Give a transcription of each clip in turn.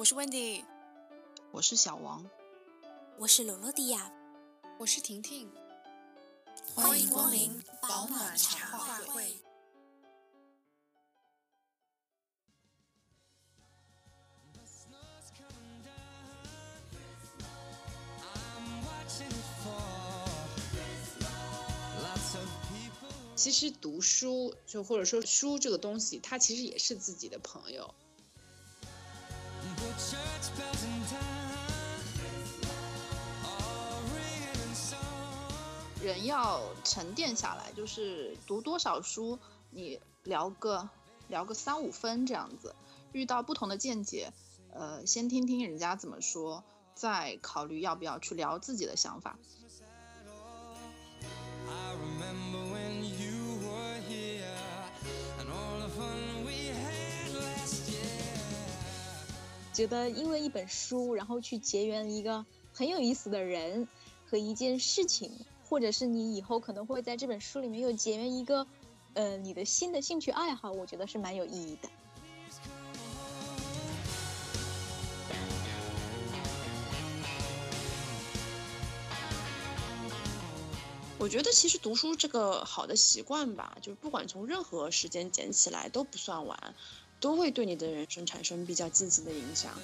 我是 Wendy，我是小王，我是罗罗迪亚，我是婷婷，欢迎光临保暖茶话会。其实读书，就或者说书这个东西，它其实也是自己的朋友。人要沉淀下来，就是读多少书，你聊个聊个三五分这样子，遇到不同的见解，呃，先听听人家怎么说，再考虑要不要去聊自己的想法。觉得因为一本书，然后去结缘一个很有意思的人和一件事情，或者是你以后可能会在这本书里面又结缘一个，呃，你的新的兴趣爱好，我觉得是蛮有意义的。我觉得其实读书这个好的习惯吧，就是不管从任何时间捡起来都不算晚。都会对你的人生产生比较积极的影响。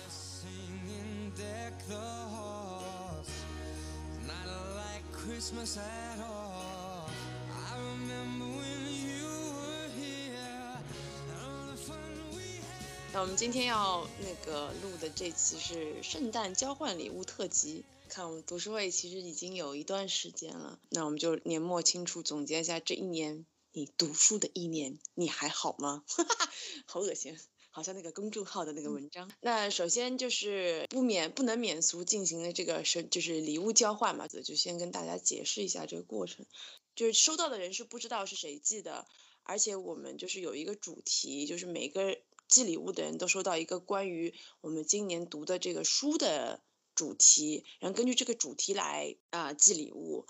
那我们今天要那个录的这期是圣诞交换礼物特辑。看我们读书会其实已经有一段时间了，那我们就年末清楚总结一下这一年。你读书的一年，你还好吗？好恶心，好像那个公众号的那个文章。那首先就是不免不能免俗进行的这个是就是礼物交换嘛，就先跟大家解释一下这个过程。就是收到的人是不知道是谁寄的，而且我们就是有一个主题，就是每个寄礼物的人都收到一个关于我们今年读的这个书的主题，然后根据这个主题来啊寄礼物。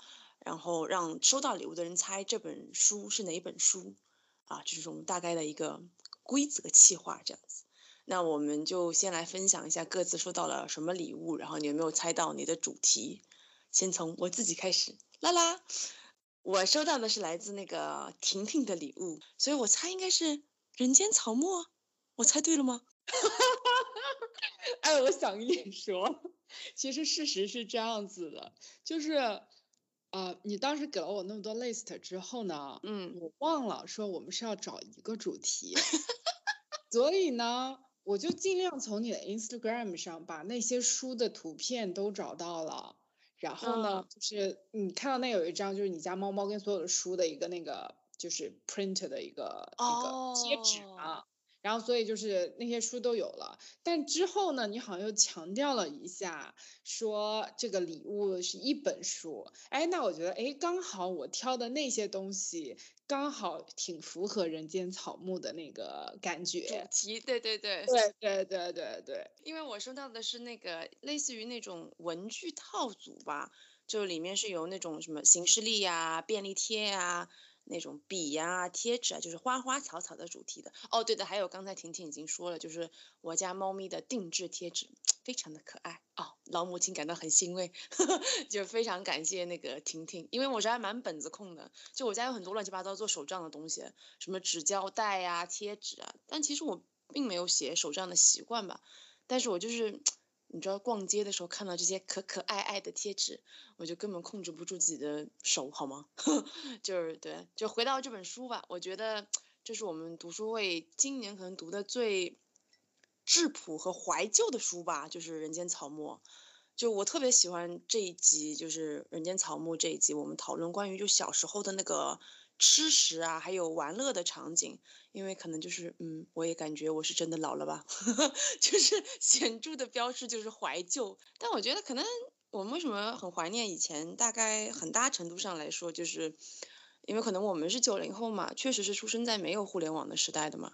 然后让收到礼物的人猜这本书是哪一本书，啊，这是我们大概的一个规则企划这样子。那我们就先来分享一下各自收到了什么礼物，然后你有没有猜到你的主题？先从我自己开始，啦啦，我收到的是来自那个婷婷的礼物，所以我猜应该是人间草木，我猜对了吗？哎，我想跟你说，其实事实是这样子的，就是。啊，你当时给了我那么多 list 之后呢，嗯，我忘了说我们是要找一个主题，所以呢，我就尽量从你的 Instagram 上把那些书的图片都找到了，然后呢，就是你看到那有一张就是你家猫猫跟所有的书的一个那个就是 print 的一个那个贴纸嘛。然后，所以就是那些书都有了，但之后呢，你好像又强调了一下，说这个礼物是一本书。哎，那我觉得，哎，刚好我挑的那些东西，刚好挺符合人间草木的那个感觉。主题，对对对，对对对对对。因为我收到的是那个类似于那种文具套组吧，就里面是有那种什么行事历呀、便利贴呀。那种笔呀、贴纸啊，就是花花草草的主题的。哦，对的，还有刚才婷婷已经说了，就是我家猫咪的定制贴纸，非常的可爱哦，老母亲感到很欣慰，就非常感谢那个婷婷，因为我是还蛮本子控的，就我家有很多乱七八糟做手账的东西，什么纸胶带呀、贴纸啊，但其实我并没有写手账的习惯吧，但是我就是。你知道逛街的时候看到这些可可爱爱的贴纸，我就根本控制不住自己的手，好吗？就是对，就回到这本书吧。我觉得这是我们读书会今年可能读的最质朴和怀旧的书吧，就是《人间草木》。就我特别喜欢这一集，就是《人间草木》这一集，我们讨论关于就小时候的那个。吃食啊，还有玩乐的场景，因为可能就是，嗯，我也感觉我是真的老了吧，就是显著的标志就是怀旧。但我觉得可能我们为什么很怀念以前，大概很大程度上来说，就是因为可能我们是九零后嘛，确实是出生在没有互联网的时代的嘛，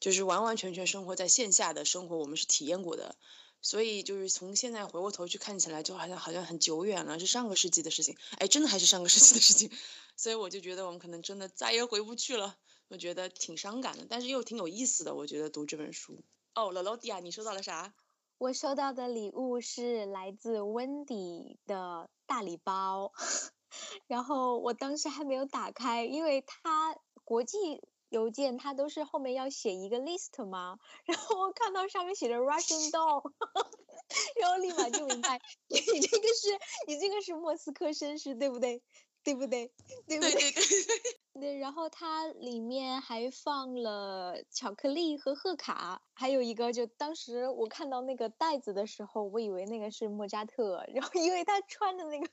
就是完完全全生活在线下的生活，我们是体验过的。所以就是从现在回过头去看起来，就好像好像很久远了，是上个世纪的事情。哎，真的还是上个世纪的事情。所以我就觉得我们可能真的再也回不去了，我觉得挺伤感的，但是又挺有意思的。我觉得读这本书。哦，老老弟啊，你收到了啥？我收到的礼物是来自温迪的大礼包，然后我当时还没有打开，因为它国际邮件它都是后面要写一个 list 吗，然后我看到上面写着 Russian doll，然后立马就明白，你这个是你这个是莫斯科绅士，对不对？对不对？对不对？对对对。对，然后它里面还放了巧克力和贺卡，还有一个，就当时我看到那个袋子的时候，我以为那个是莫扎特，然后因为他穿的那个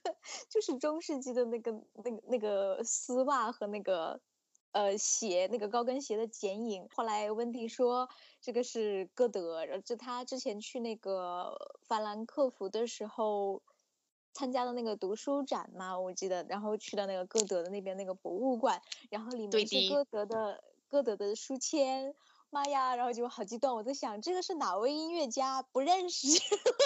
就是中世纪的那个那个那个丝袜和那个呃鞋，那个高跟鞋的剪影。后来温蒂说这个是歌德，然后就他之前去那个法兰克福的时候。参加的那个读书展嘛，我记得，然后去到那个歌德的那边那个博物馆，然后里面是歌德的歌德的书签。妈呀！然后就好激动，我在想这个是哪位音乐家？不认识。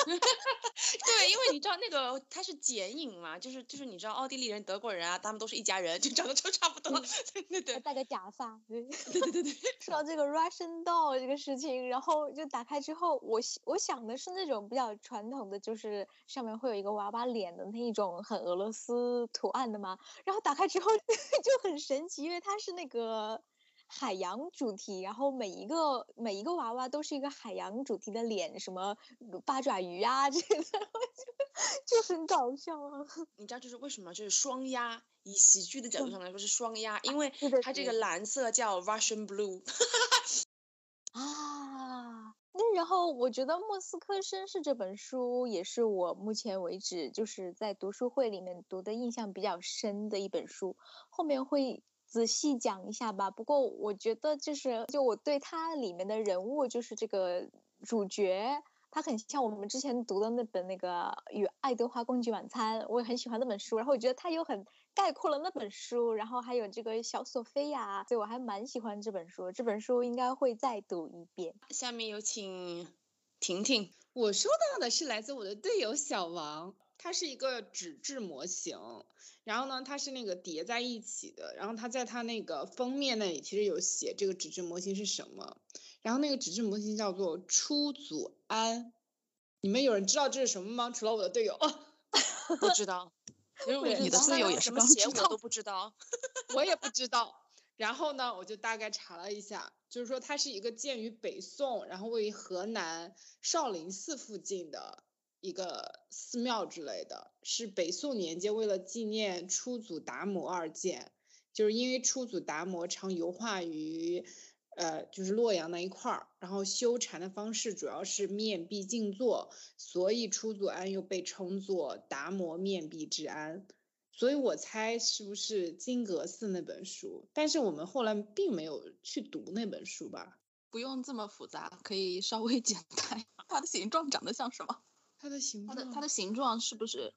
对，因为你知道那个他是剪影嘛，就是就是你知道奥地利人、德国人啊，他们都是一家人，就长得就差不多。对对对。戴个假发。对对对 对。说到这个 Russian doll 这个事情，然后就打开之后，我我想的是那种比较传统的，就是上面会有一个娃娃脸的那一种很俄罗斯图案的嘛。然后打开之后就很神奇，因为它是那个。海洋主题，然后每一个每一个娃娃都是一个海洋主题的脸，什么八爪鱼啊 这个，就很搞笑啊。你知道就是为什么就是双鸭？以喜剧的角度上来说是双鸭，因为它这个蓝色叫 Russian Blue。啊，那然后我觉得《莫斯科绅士》这本书也是我目前为止就是在读书会里面读的印象比较深的一本书，后面会。仔细讲一下吧。不过我觉得就是，就我对它里面的人物，就是这个主角，他很像我们之前读的那本那个《与爱德华共进晚餐》，我也很喜欢那本书。然后我觉得他又很概括了那本书。然后还有这个小索菲亚，所以我还蛮喜欢这本书。这本书应该会再读一遍。下面有请婷婷。我收到的是来自我的队友小王。它是一个纸质模型，然后呢，它是那个叠在一起的，然后它在它那个封面那里其实有写这个纸质模型是什么，然后那个纸质模型叫做出祖安，你们有人知道这是什么吗？除了我的队友，不知道，你的队友也是刚写，我都不知道，我也不知道。然后呢，我就大概查了一下，就是说它是一个建于北宋，然后位于河南少林寺附近的。一个寺庙之类的，是北宋年间为了纪念初祖达摩而建，就是因为初祖达摩常游化于，呃，就是洛阳那一块儿，然后修禅的方式主要是面壁静坐，所以初祖庵又被称作达摩面壁之庵。所以我猜是不是金阁寺那本书？但是我们后来并没有去读那本书吧？不用这么复杂，可以稍微简单。它的形状长得像什么？它的形状，它的它的形状是不是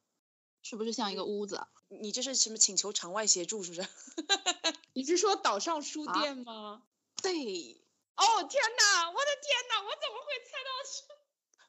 是不是像一个屋子？你这是什么请求场外协助是不是？你是说岛上书店吗？对。哦天哪！我的天哪！我怎么会猜到是？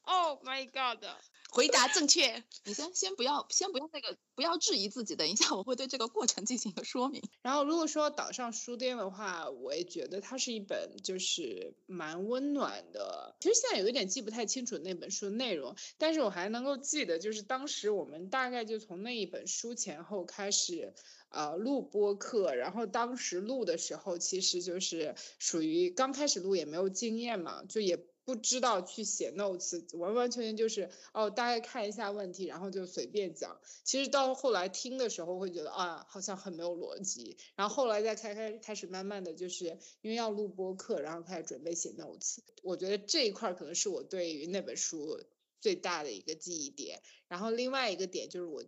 Oh my god！回答正确，你先先不要先不要那个不要质疑自己，等一下我会对这个过程进行一个说明。然后如果说岛上书店的话，我也觉得它是一本就是蛮温暖的。其实现在有一点记不太清楚那本书的内容，但是我还能够记得，就是当时我们大概就从那一本书前后开始呃录播课，然后当时录的时候其实就是属于刚开始录也没有经验嘛，就也。不知道去写 notes，完完全全就是哦，大概看一下问题，然后就随便讲。其实到后来听的时候会觉得啊，好像很没有逻辑。然后后来再开开开始慢慢的就是因为要录播课，然后开始准备写 notes。我觉得这一块可能是我对于那本书最大的一个记忆点。然后另外一个点就是我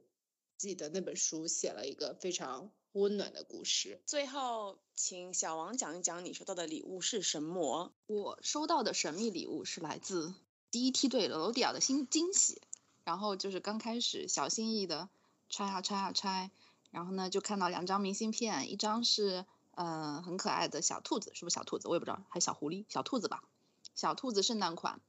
记得那本书写了一个非常。温暖的故事。最后，请小王讲一讲你收到的礼物是什么？我收到的神秘礼物是来自第一梯队罗迪亚的新惊喜。然后就是刚开始小心翼翼的拆啊拆啊拆，然后呢就看到两张明信片，一张是嗯很可爱的小兔子，是不是小兔子？我也不知道，还是小狐狸？小兔子吧，小兔子圣诞款。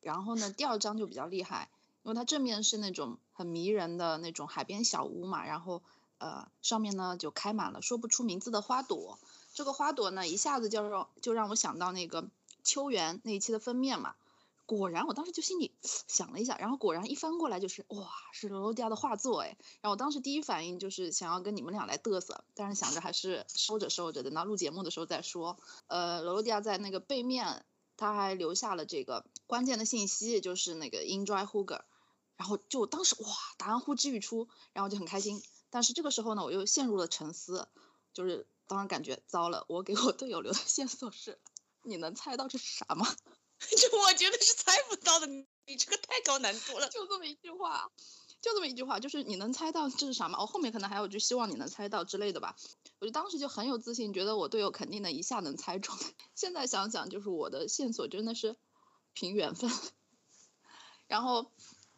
然后呢第二张就比较厉害，因为它正面是那种很迷人的那种海边小屋嘛，然后。呃，上面呢就开满了说不出名字的花朵，这个花朵呢一下子就让就让我想到那个秋园那一期的封面嘛，果然我当时就心里想了一下，然后果然一翻过来就是哇，是罗罗迪亚的画作哎，然后我当时第一反应就是想要跟你们俩来嘚瑟，但是想着还是收着收着，等到录节目的时候再说。呃，罗罗迪亚在那个背面他还留下了这个关键的信息，就是那个 enjoy Huger，然后就当时哇，答案呼之欲出，然后就很开心。但是这个时候呢，我又陷入了沉思，就是当然感觉糟了，我给我队友留的 线索是。你能猜到这是啥吗？就我觉得是猜不到的，你这个太高难度了。就这么一句话，就这么一句话，就是你能猜到这是啥吗？我后面可能还有句希望你能猜到之类的吧。我就当时就很有自信，觉得我队友肯定能一下能猜中。现在想想，就是我的线索真的是凭缘分。然后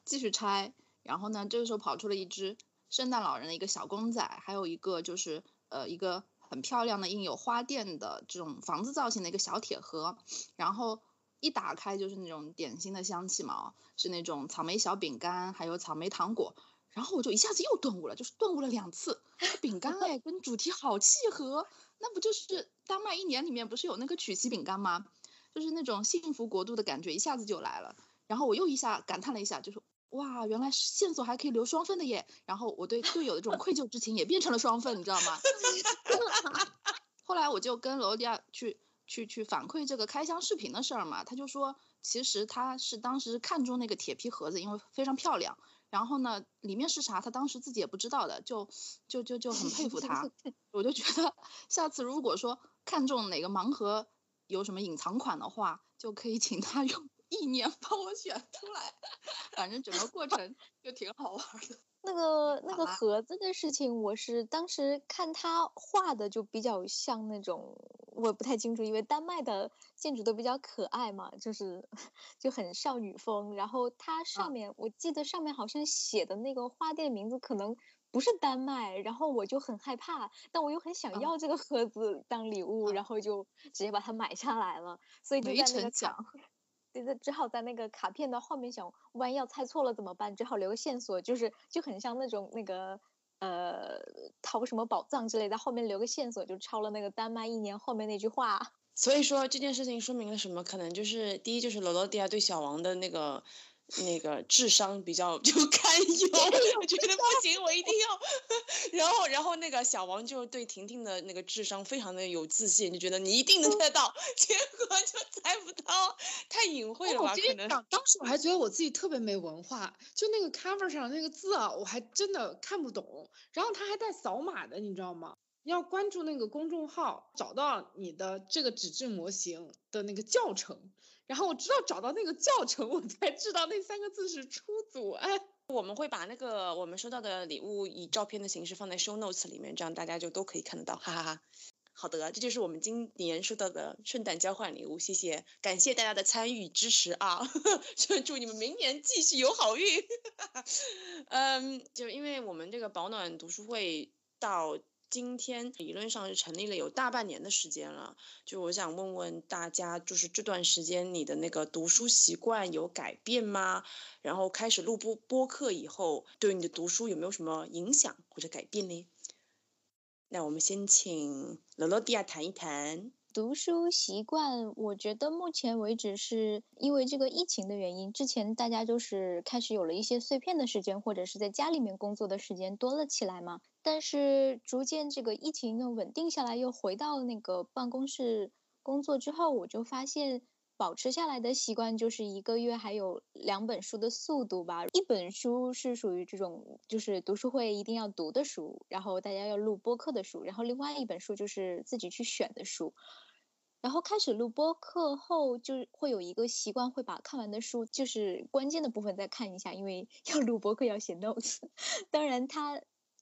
继续拆，然后呢，这个时候跑出了一只圣诞老人的一个小公仔，还有一个就是呃一个。很漂亮的印有花店的这种房子造型的一个小铁盒，然后一打开就是那种点心的香气嘛，是那种草莓小饼干，还有草莓糖果，然后我就一下子又顿悟了，就是顿悟了两次，饼干哎跟主题好契合，那不就是丹麦一年里面不是有那个曲奇饼干吗？就是那种幸福国度的感觉一下子就来了，然后我又一下感叹了一下，就是。哇，原来线索还可以留双份的耶！然后我对队友的这种愧疚之情也变成了双份，你知道吗？后来我就跟罗迪亚去去去反馈这个开箱视频的事儿嘛，他就说其实他是当时看中那个铁皮盒子，因为非常漂亮。然后呢，里面是啥，他当时自己也不知道的，就就就就很佩服他。我就觉得下次如果说看中哪个盲盒有什么隐藏款的话，就可以请他用。意念帮我选出来，反正整个过程就挺好玩的。那个那个盒子的事情，我是当时看他画的就比较像那种，我不太清楚，因为丹麦的建筑都比较可爱嘛，就是 就很少女风。然后它上面，我记得上面好像写的那个花店名字可能不是丹麦，然后我就很害怕，但我又很想要这个盒子当礼物，然后就直接把它买下来了。所以就在那个墙。对，只好在那个卡片的后面想，万一要猜错了怎么办？只好留个线索，就是就很像那种那个呃淘什么宝藏之类的，后面留个线索，就抄了那个丹麦一年后面那句话。所以说这件事情说明了什么？可能就是第一就是罗罗迪亚对小王的那个。那个智商比较就堪忧，我觉得不行，我一定要。然后，然后那个小王就对婷婷的那个智商非常的有自信，就觉得你一定能猜到，结果就猜不到，太隐晦了吧？可能。当时我还觉得我自己特别没文化，就那个 cover 上那个字啊，我还真的看不懂。然后他还带扫码的，你知道吗？要关注那个公众号，找到你的这个纸质模型的那个教程。然后我知道找到那个教程，我才知道那三个字是出组。哎，我们会把那个我们收到的礼物以照片的形式放在 show notes 里面，这样大家就都可以看得到，哈哈哈。好的，这就是我们今年收到的圣诞交换礼物，谢谢，感谢大家的参与支持啊！祝你们明年继续有好运。嗯，就因为我们这个保暖读书会到。今天理论上是成立了有大半年的时间了，就我想问问大家，就是这段时间你的那个读书习惯有改变吗？然后开始录播播客以后，对你的读书有没有什么影响或者改变呢？那我们先请罗罗迪亚谈一谈。读书习惯，我觉得目前为止是因为这个疫情的原因，之前大家就是开始有了一些碎片的时间，或者是在家里面工作的时间多了起来嘛。但是逐渐这个疫情又稳定下来，又回到那个办公室工作之后，我就发现。保持下来的习惯就是一个月还有两本书的速度吧。一本书是属于这种就是读书会一定要读的书，然后大家要录播课的书，然后另外一本书就是自己去选的书。然后开始录播课后，就会有一个习惯，会把看完的书就是关键的部分再看一下，因为 要录播课要写 notes。当然他。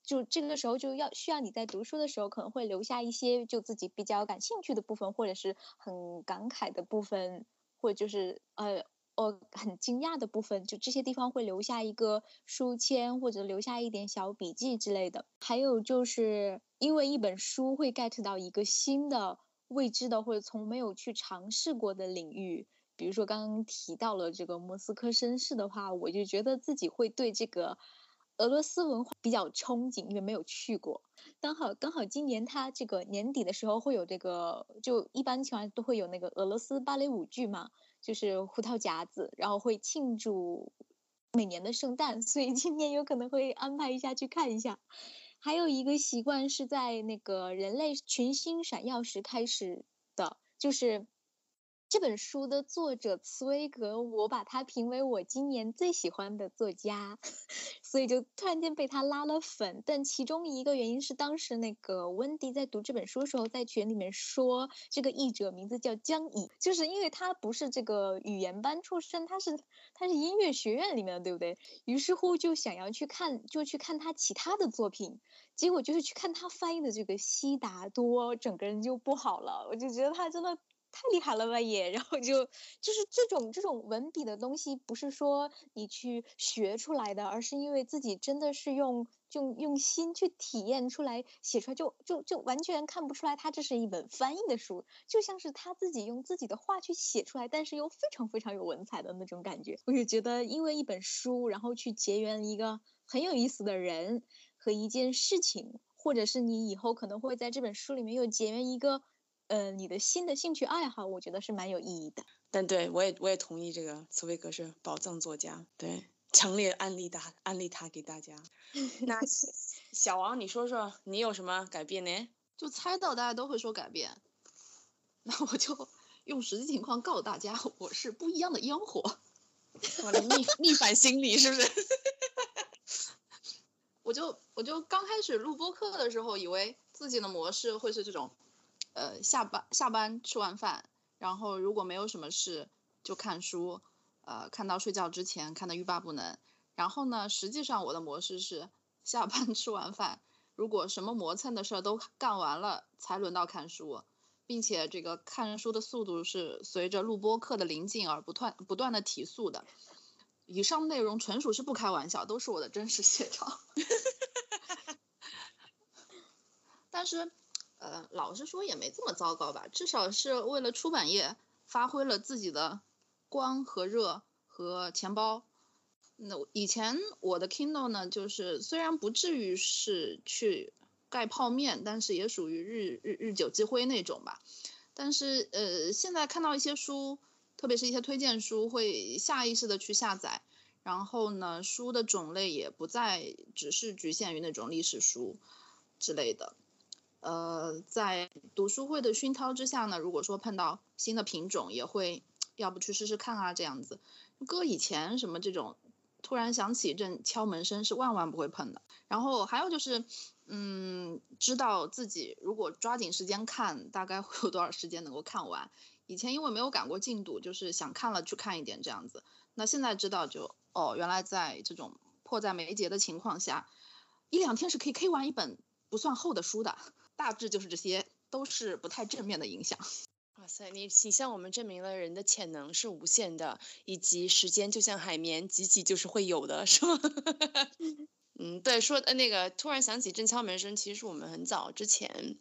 就这个时候就要需要你在读书的时候可能会留下一些就自己比较感兴趣的部分，或者是很感慨的部分，或者就是呃呃很惊讶的部分，就这些地方会留下一个书签或者留下一点小笔记之类的。还有就是因为一本书会 get 到一个新的未知的或者从没有去尝试过的领域，比如说刚刚提到了这个莫斯科绅士的话，我就觉得自己会对这个。俄罗斯文化比较憧憬，因为没有去过。刚好刚好今年他这个年底的时候会有这个，就一般情况下都会有那个俄罗斯芭蕾舞剧嘛，就是胡桃夹子，然后会庆祝每年的圣诞，所以今年有可能会安排一下去看一下。还有一个习惯是在那个人类群星闪耀时开始的，就是。这本书的作者茨威格，我把他评为我今年最喜欢的作家，所以就突然间被他拉了粉。但其中一个原因是，当时那个温迪在读这本书的时候，在群里面说这个译者名字叫江乙，就是因为他不是这个语言班出身，他是他是音乐学院里面的，对不对？于是乎就想要去看，就去看他其他的作品，结果就是去看他翻译的这个《悉达多》，整个人就不好了。我就觉得他真的。太厉害了吧也，然后就就是这种这种文笔的东西，不是说你去学出来的，而是因为自己真的是用就用心去体验出来写出来，就就就完全看不出来他这是一本翻译的书，就像是他自己用自己的话去写出来，但是又非常非常有文采的那种感觉。我就觉得，因为一本书，然后去结缘一个很有意思的人和一件事情，或者是你以后可能会在这本书里面又结缘一个。呃，你的新的兴趣爱好，我觉得是蛮有意义的。但对我也我也同意这个茨威格是宝藏作家，对，强烈安利他安利他给大家。那小王，你说说你有什么改变呢？就猜到大家都会说改变，那我就用实际情况告诉大家，我是不一样的烟火。我的逆逆反心理是不是？我就我就刚开始录播课的时候，以为自己的模式会是这种。呃，下班下班吃完饭，然后如果没有什么事，就看书，呃，看到睡觉之前看的欲罢不能。然后呢，实际上我的模式是下班 吃完饭，如果什么磨蹭的事儿都干完了，才轮到看书，并且这个看书的速度是随着录播课的临近而不断不断的提速的。以上内容纯属是不开玩笑，都是我的真实写照。但是。呃，老实说也没这么糟糕吧，至少是为了出版业发挥了自己的光和热和钱包。那以前我的 Kindle 呢，就是虽然不至于是去盖泡面，但是也属于日日日久积灰那种吧。但是呃，现在看到一些书，特别是一些推荐书，会下意识的去下载。然后呢，书的种类也不再只是局限于那种历史书之类的。呃，在读书会的熏陶之下呢，如果说碰到新的品种，也会要不去试试看啊，这样子。搁以前什么这种突然响起一阵敲门声是万万不会碰的。然后还有就是，嗯，知道自己如果抓紧时间看，大概会有多少时间能够看完。以前因为没有赶过进度，就是想看了去看一点这样子。那现在知道就哦，原来在这种迫在眉睫的情况下，一两天是可以 K 完一本不算厚的书的。大致就是这些，都是不太正面的影响。哇塞，你你向我们证明了人的潜能是无限的，以及时间就像海绵，挤挤就是会有的，是吗？嗯，对，说的那个突然想起正敲门声，其实是我们很早之前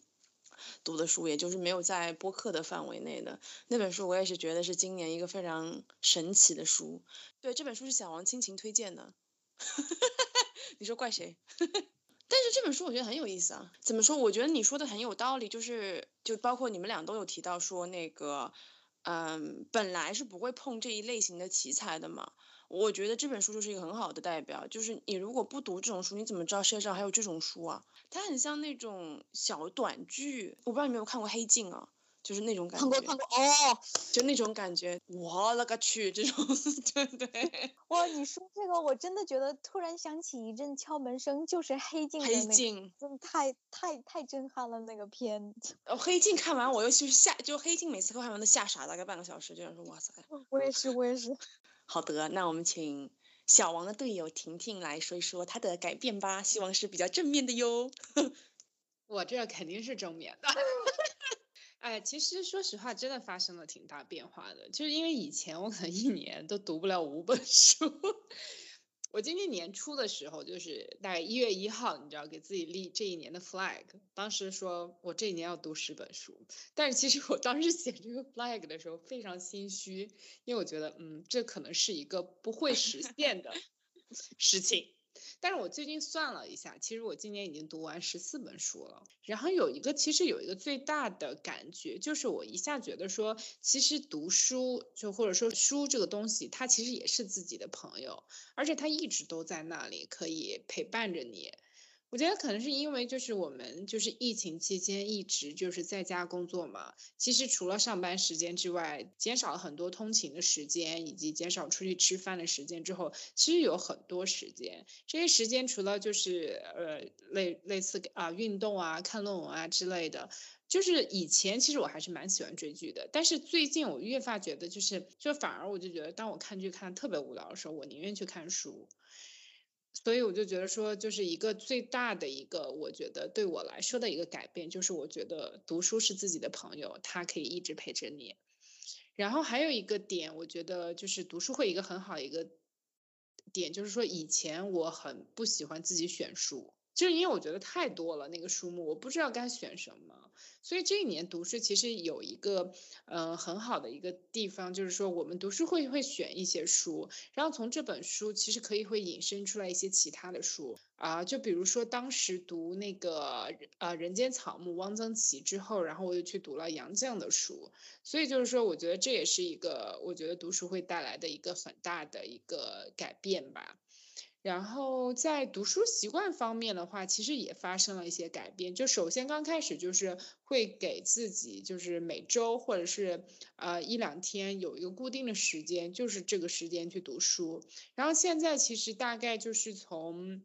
读的书，也就是没有在播客的范围内的那本书，我也是觉得是今年一个非常神奇的书。对，这本书是小王亲情推荐的，你说怪谁？但是这本书我觉得很有意思啊，怎么说？我觉得你说的很有道理，就是就包括你们俩都有提到说那个，嗯，本来是不会碰这一类型的题材的嘛。我觉得这本书就是一个很好的代表，就是你如果不读这种书，你怎么知道世界上还有这种书啊？它很像那种小短剧，我不知道你有没有看过《黑镜》啊？就是那种感觉，看过看过哦，就那种感觉，我勒个去，这种 对对。哇，你说这个，我真的觉得突然想起一阵敲门声，就是黑镜。黑镜真的太太太震撼了那个片。哦，黑镜看完我又去吓，就黑镜每次看完都吓傻，大概半个小时，就想说哇塞。我也是，我也是。好的，那我们请小王的队友婷婷来说一说她的改变吧，希望是比较正面的哟。我这肯定是正面的。哎，其实说实话，真的发生了挺大变化的。就是因为以前我可能一年都读不了五本书，我今年年初的时候，就是大概一月一号，你知道，给自己立这一年的 flag。当时说我这一年要读十本书，但是其实我当时写这个 flag 的时候非常心虚，因为我觉得，嗯，这可能是一个不会实现的事情。但是我最近算了一下，其实我今年已经读完十四本书了。然后有一个，其实有一个最大的感觉，就是我一下觉得说，其实读书就或者说书这个东西，它其实也是自己的朋友，而且它一直都在那里，可以陪伴着你。我觉得可能是因为就是我们就是疫情期间一直就是在家工作嘛，其实除了上班时间之外，减少了很多通勤的时间，以及减少出去吃饭的时间之后，其实有很多时间。这些时间除了就是呃类类似啊运动啊、看论文啊之类的，就是以前其实我还是蛮喜欢追剧的，但是最近我越发觉得就是就反而我就觉得当我看剧看的特别无聊的时候，我宁愿去看书。所以我就觉得说，就是一个最大的一个，我觉得对我来说的一个改变，就是我觉得读书是自己的朋友，他可以一直陪着你。然后还有一个点，我觉得就是读书会一个很好一个点，就是说以前我很不喜欢自己选书。就是因为我觉得太多了那个书目，我不知道该选什么，所以这一年读书其实有一个嗯很好的一个地方，就是说我们读书会会选一些书，然后从这本书其实可以会引申出来一些其他的书。啊，就比如说当时读那个呃人间草木汪曾祺之后，然后我又去读了杨绛的书，所以就是说我觉得这也是一个我觉得读书会带来的一个很大的一个改变吧。然后在读书习惯方面的话，其实也发生了一些改变。就首先刚开始就是会给自己就是每周或者是呃一两天有一个固定的时间，就是这个时间去读书。然后现在其实大概就是从。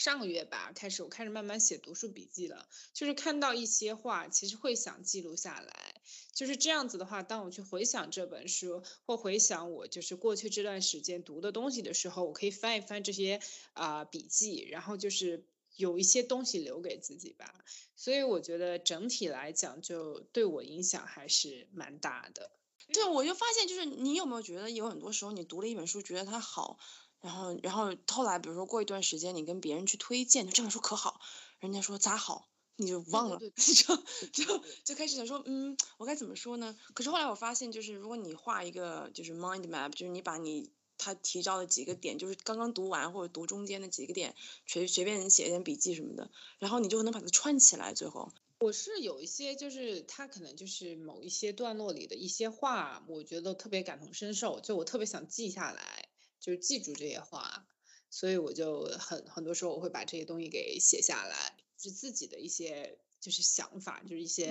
上个月吧，开始我开始慢慢写读书笔记了，就是看到一些话，其实会想记录下来，就是这样子的话，当我去回想这本书，或回想我就是过去这段时间读的东西的时候，我可以翻一翻这些啊笔记，然后就是有一些东西留给自己吧。所以我觉得整体来讲，就对我影响还是蛮大的。对，我就发现，就是你有没有觉得有很多时候你读了一本书，觉得它好。然后，然后后来，比如说过一段时间，你跟别人去推荐，这本书可好，人家说咋好，你就忘了，就就就开始想说，嗯，我该怎么说呢？可是后来我发现，就是如果你画一个就是 mind map，就是你把你他提到的几个点，就是刚刚读完或者读中间的几个点，随随便写一点笔记什么的，然后你就能把它串起来。最后，我是有一些，就是他可能就是某一些段落里的一些话，我觉得特别感同身受，就我特别想记下来。就是记住这些话，所以我就很很多时候我会把这些东西给写下来，是自己的一些就是想法，就是一些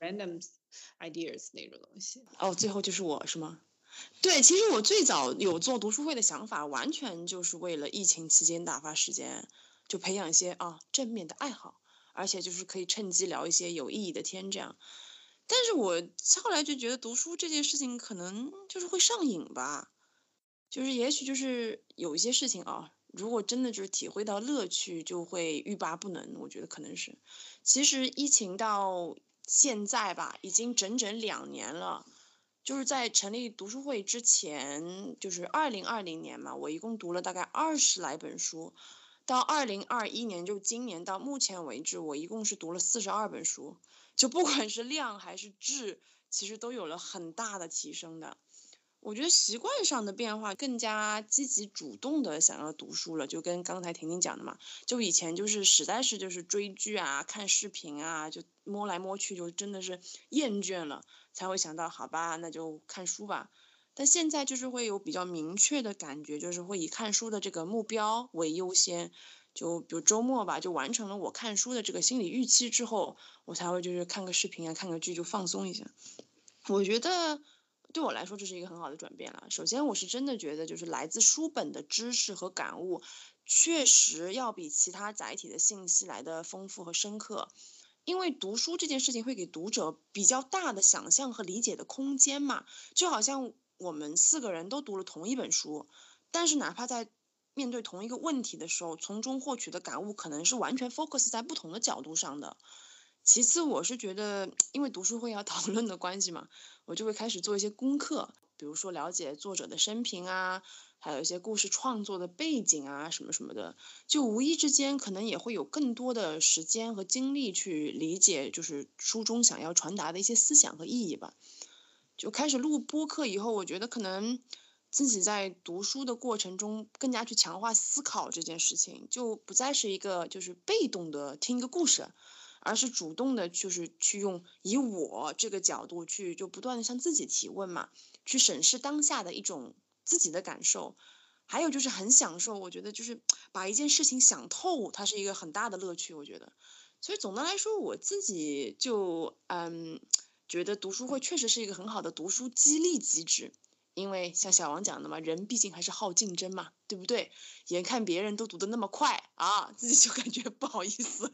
random ideas 那种东西。哦，最后就是我是吗？对，其实我最早有做读书会的想法，完全就是为了疫情期间打发时间，就培养一些啊正面的爱好，而且就是可以趁机聊一些有意义的天这样。但是我后来就觉得读书这件事情可能就是会上瘾吧。就是，也许就是有一些事情啊，如果真的就是体会到乐趣，就会欲罢不能。我觉得可能是，其实疫情到现在吧，已经整整两年了。就是在成立读书会之前，就是二零二零年嘛，我一共读了大概二十来本书。到二零二一年，就今年到目前为止，我一共是读了四十二本书。就不管是量还是质，其实都有了很大的提升的。我觉得习惯上的变化，更加积极主动的想要读书了，就跟刚才婷婷讲的嘛，就以前就是实在是就是追剧啊、看视频啊，就摸来摸去就真的是厌倦了，才会想到好吧，那就看书吧。但现在就是会有比较明确的感觉，就是会以看书的这个目标为优先，就比如周末吧，就完成了我看书的这个心理预期之后，我才会就是看个视频啊、看个剧就放松一下。我觉得。对我来说，这是一个很好的转变了。首先，我是真的觉得，就是来自书本的知识和感悟，确实要比其他载体的信息来的丰富和深刻。因为读书这件事情会给读者比较大的想象和理解的空间嘛。就好像我们四个人都读了同一本书，但是哪怕在面对同一个问题的时候，从中获取的感悟可能是完全 focus 在不同的角度上的。其次，我是觉得，因为读书会要 讨论的关系嘛，我就会开始做一些功课，比如说了解作者的生平啊，还有一些故事创作的背景啊，什么什么的，就无意之间可能也会有更多的时间和精力去理解，就是书中想要传达的一些思想和意义吧。就开始录播客以后，我觉得可能自己在读书的过程中更加去强化思考这件事情，就不再是一个就是被动的听一个故事，而是主动的，就是去用以我这个角度去就不断的向自己提问嘛，去审视当下的一种自己的感受，还有就是很享受，我觉得就是把一件事情想透，它是一个很大的乐趣，我觉得。所以总的来说，我自己就嗯，觉得读书会确实是一个很好的读书激励机制，因为像小王讲的嘛，人毕竟还是好竞争嘛，对不对？眼看别人都读得那么快啊，自己就感觉不好意思。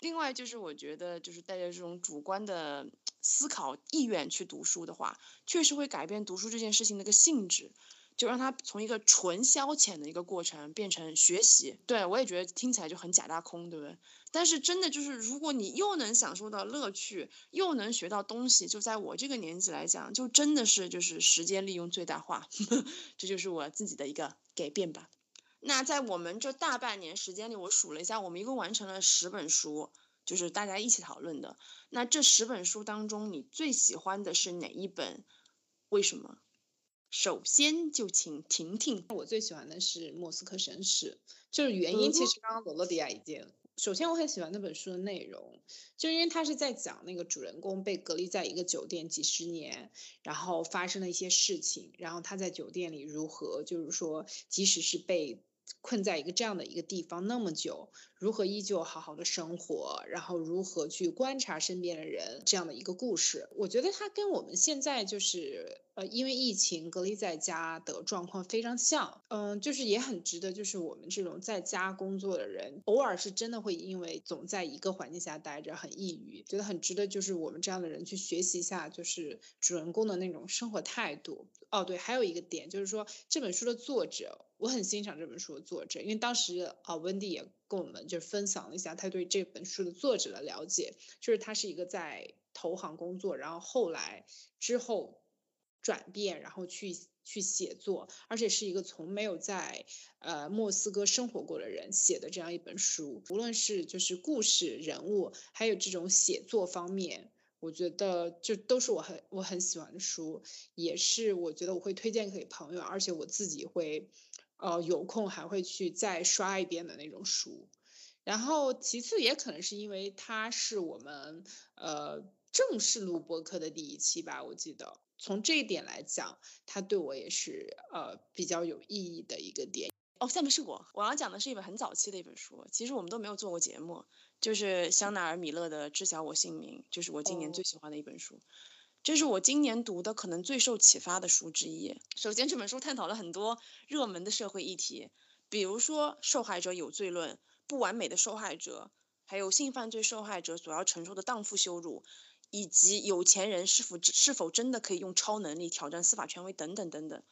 另外就是我觉得，就是带着这种主观的思考意愿去读书的话，确实会改变读书这件事情的一个性质。就让它从一个纯消遣的一个过程变成学习，对我也觉得听起来就很假大空，对不对？但是真的就是，如果你又能享受到乐趣，又能学到东西，就在我这个年纪来讲，就真的是就是时间利用最大化，这就是我自己的一个改变吧。那在我们这大半年时间里，我数了一下，我们一共完成了十本书，就是大家一起讨论的。那这十本书当中，你最喜欢的是哪一本？为什么？首先就请婷婷，我最喜欢的是《莫斯科绅士》，就是原因其实刚刚罗罗迪亚已经。首先我很喜欢那本书的内容，就因为他是在讲那个主人公被隔离在一个酒店几十年，然后发生了一些事情，然后他在酒店里如何，就是说即使是被困在一个这样的一个地方那么久，如何依旧好好的生活，然后如何去观察身边的人这样的一个故事，我觉得它跟我们现在就是。呃，因为疫情隔离在家的状况非常像，嗯，就是也很值得，就是我们这种在家工作的人，偶尔是真的会因为总在一个环境下待着很抑郁，觉得很值得，就是我们这样的人去学习一下，就是主人公的那种生活态度。哦，对，还有一个点就是说这本书的作者，我很欣赏这本书的作者，因为当时啊，温蒂也跟我们就是分享了一下他对这本书的作者的了解，就是他是一个在投行工作，然后后来之后。转变，然后去去写作，而且是一个从没有在呃莫斯科生活过的人写的这样一本书。无论是就是故事、人物，还有这种写作方面，我觉得就都是我很我很喜欢的书，也是我觉得我会推荐给朋友，而且我自己会呃有空还会去再刷一遍的那种书。然后其次也可能是因为它是我们呃正式录播课的第一期吧，我记得。从这一点来讲，它对我也是呃比较有意义的一个点。哦，下面是我，我要讲的是一本很早期的一本书，其实我们都没有做过节目，就是香奈儿米勒的《知晓我姓名》，就是我今年最喜欢的一本书，这是我今年读的可能最受启发的书之一。首先，这本书探讨了很多热门的社会议题，比如说受害者有罪论、不完美的受害者，还有性犯罪受害者所要承受的荡妇羞辱。以及有钱人是否是否真的可以用超能力挑战司法权威等等等等。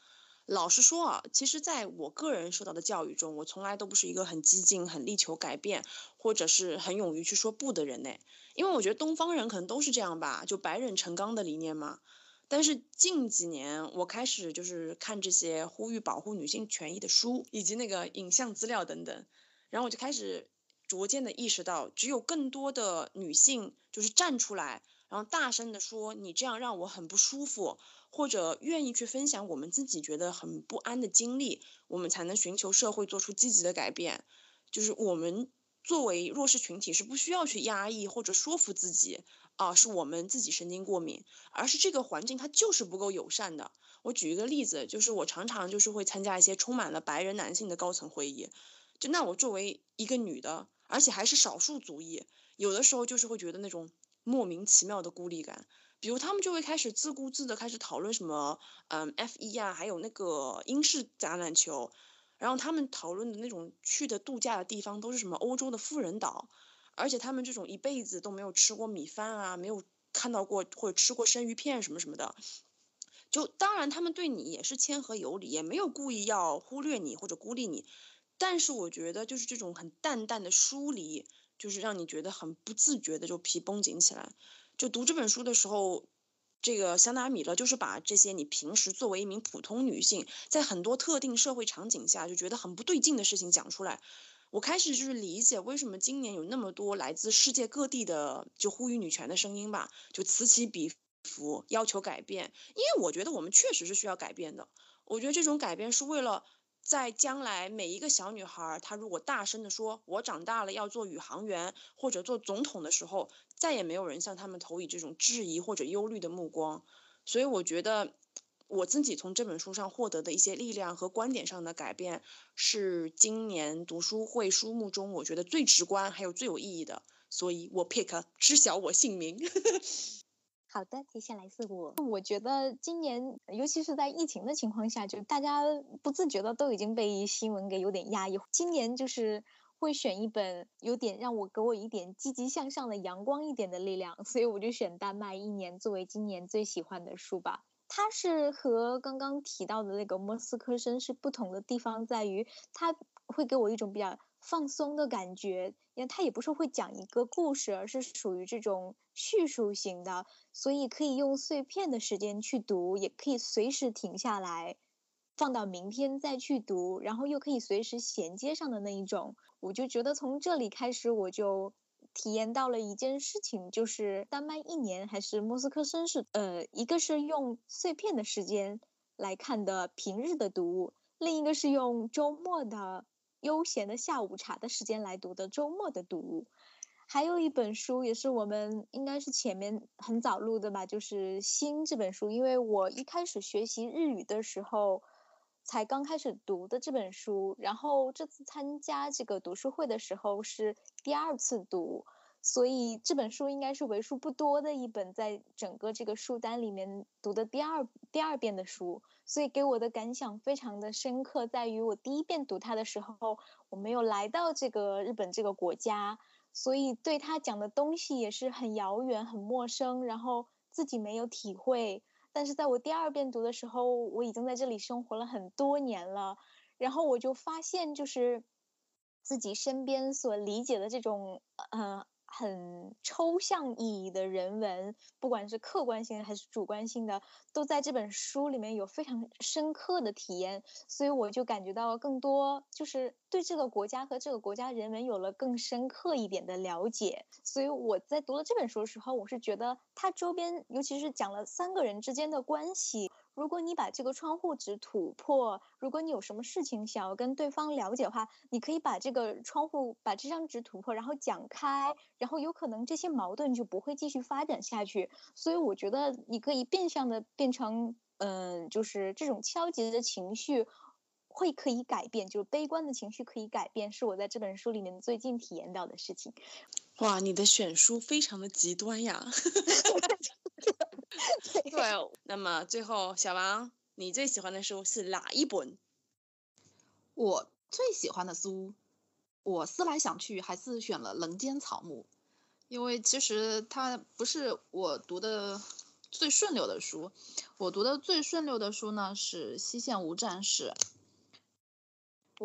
老实说啊，其实在我个人受到的教育中，我从来都不是一个很激进、很力求改变，或者是很勇于去说不的人呢。因为我觉得东方人可能都是这样吧，就白忍成钢的理念嘛。但是近几年，我开始就是看这些呼吁保护女性权益的书，以及那个影像资料等等，然后我就开始逐渐的意识到，只有更多的女性就是站出来。然后大声的说：“你这样让我很不舒服。”或者愿意去分享我们自己觉得很不安的经历，我们才能寻求社会做出积极的改变。就是我们作为弱势群体是不需要去压抑或者说服自己啊，是我们自己神经过敏，而是这个环境它就是不够友善的。我举一个例子，就是我常常就是会参加一些充满了白人男性的高层会议，就那我作为一个女的，而且还是少数族裔，有的时候就是会觉得那种。莫名其妙的孤立感，比如他们就会开始自顾自的开始讨论什么，嗯，F 一啊，还有那个英式橄榄球，然后他们讨论的那种去的度假的地方都是什么欧洲的富人岛，而且他们这种一辈子都没有吃过米饭啊，没有看到过或者吃过生鱼片什么什么的，就当然他们对你也是谦和有礼，也没有故意要忽略你或者孤立你，但是我觉得就是这种很淡淡的疏离。就是让你觉得很不自觉的就皮绷紧起来，就读这本书的时候，这个香奈儿米勒就是把这些你平时作为一名普通女性，在很多特定社会场景下就觉得很不对劲的事情讲出来。我开始就是理解为什么今年有那么多来自世界各地的就呼吁女权的声音吧，就此起彼伏要求改变，因为我觉得我们确实是需要改变的。我觉得这种改变是为了在将来每一个小女孩，她如果大声的说“我长大了要做宇航员或者做总统”的时候，再也没有人向他们投以这种质疑或者忧虑的目光。所以我觉得我自己从这本书上获得的一些力量和观点上的改变，是今年读书会书目中我觉得最直观还有最有意义的。所以我 pick 知晓我姓名。好的，接下来是我。我觉得今年，尤其是在疫情的情况下，就大家不自觉的都已经被新闻给有点压抑。今年就是会选一本有点让我给我一点积极向上的阳光一点的力量，所以我就选《丹麦一年》作为今年最喜欢的书吧。它是和刚刚提到的那个《莫斯科绅士》不同的地方在于，它会给我一种比较。放松的感觉，因为它也不是会讲一个故事，而是属于这种叙述型的，所以可以用碎片的时间去读，也可以随时停下来，放到明天再去读，然后又可以随时衔接上的那一种。我就觉得从这里开始，我就体验到了一件事情，就是丹麦一年还是莫斯科绅士，呃，一个是用碎片的时间来看的平日的读物，另一个是用周末的。悠闲的下午茶的时间来读的周末的读物，还有一本书也是我们应该是前面很早录的吧，就是《心》这本书，因为我一开始学习日语的时候才刚开始读的这本书，然后这次参加这个读书会的时候是第二次读，所以这本书应该是为数不多的一本在整个这个书单里面读的第二第二遍的书。所以给我的感想非常的深刻，在于我第一遍读它的时候，我没有来到这个日本这个国家，所以对他讲的东西也是很遥远、很陌生，然后自己没有体会。但是在我第二遍读的时候，我已经在这里生活了很多年了，然后我就发现，就是自己身边所理解的这种，呃。很抽象意义的人文，不管是客观性还是主观性的，都在这本书里面有非常深刻的体验，所以我就感觉到更多，就是对这个国家和这个国家人文有了更深刻一点的了解。所以我在读了这本书的时候，我是觉得它周边，尤其是讲了三个人之间的关系。如果你把这个窗户纸吐破，如果你有什么事情想要跟对方了解的话，你可以把这个窗户把这张纸吐破，然后讲开，然后有可能这些矛盾就不会继续发展下去。所以我觉得你可以变相的变成，嗯，就是这种消极的情绪会可以改变，就是悲观的情绪可以改变，是我在这本书里面最近体验到的事情。哇，你的选书非常的极端呀！对，那么最后小王，你最喜欢的书是哪一本？我最喜欢的书，我思来想去还是选了《人间草木》，因为其实它不是我读的最顺溜的书，我读的最顺溜的书呢是《西线无战事》。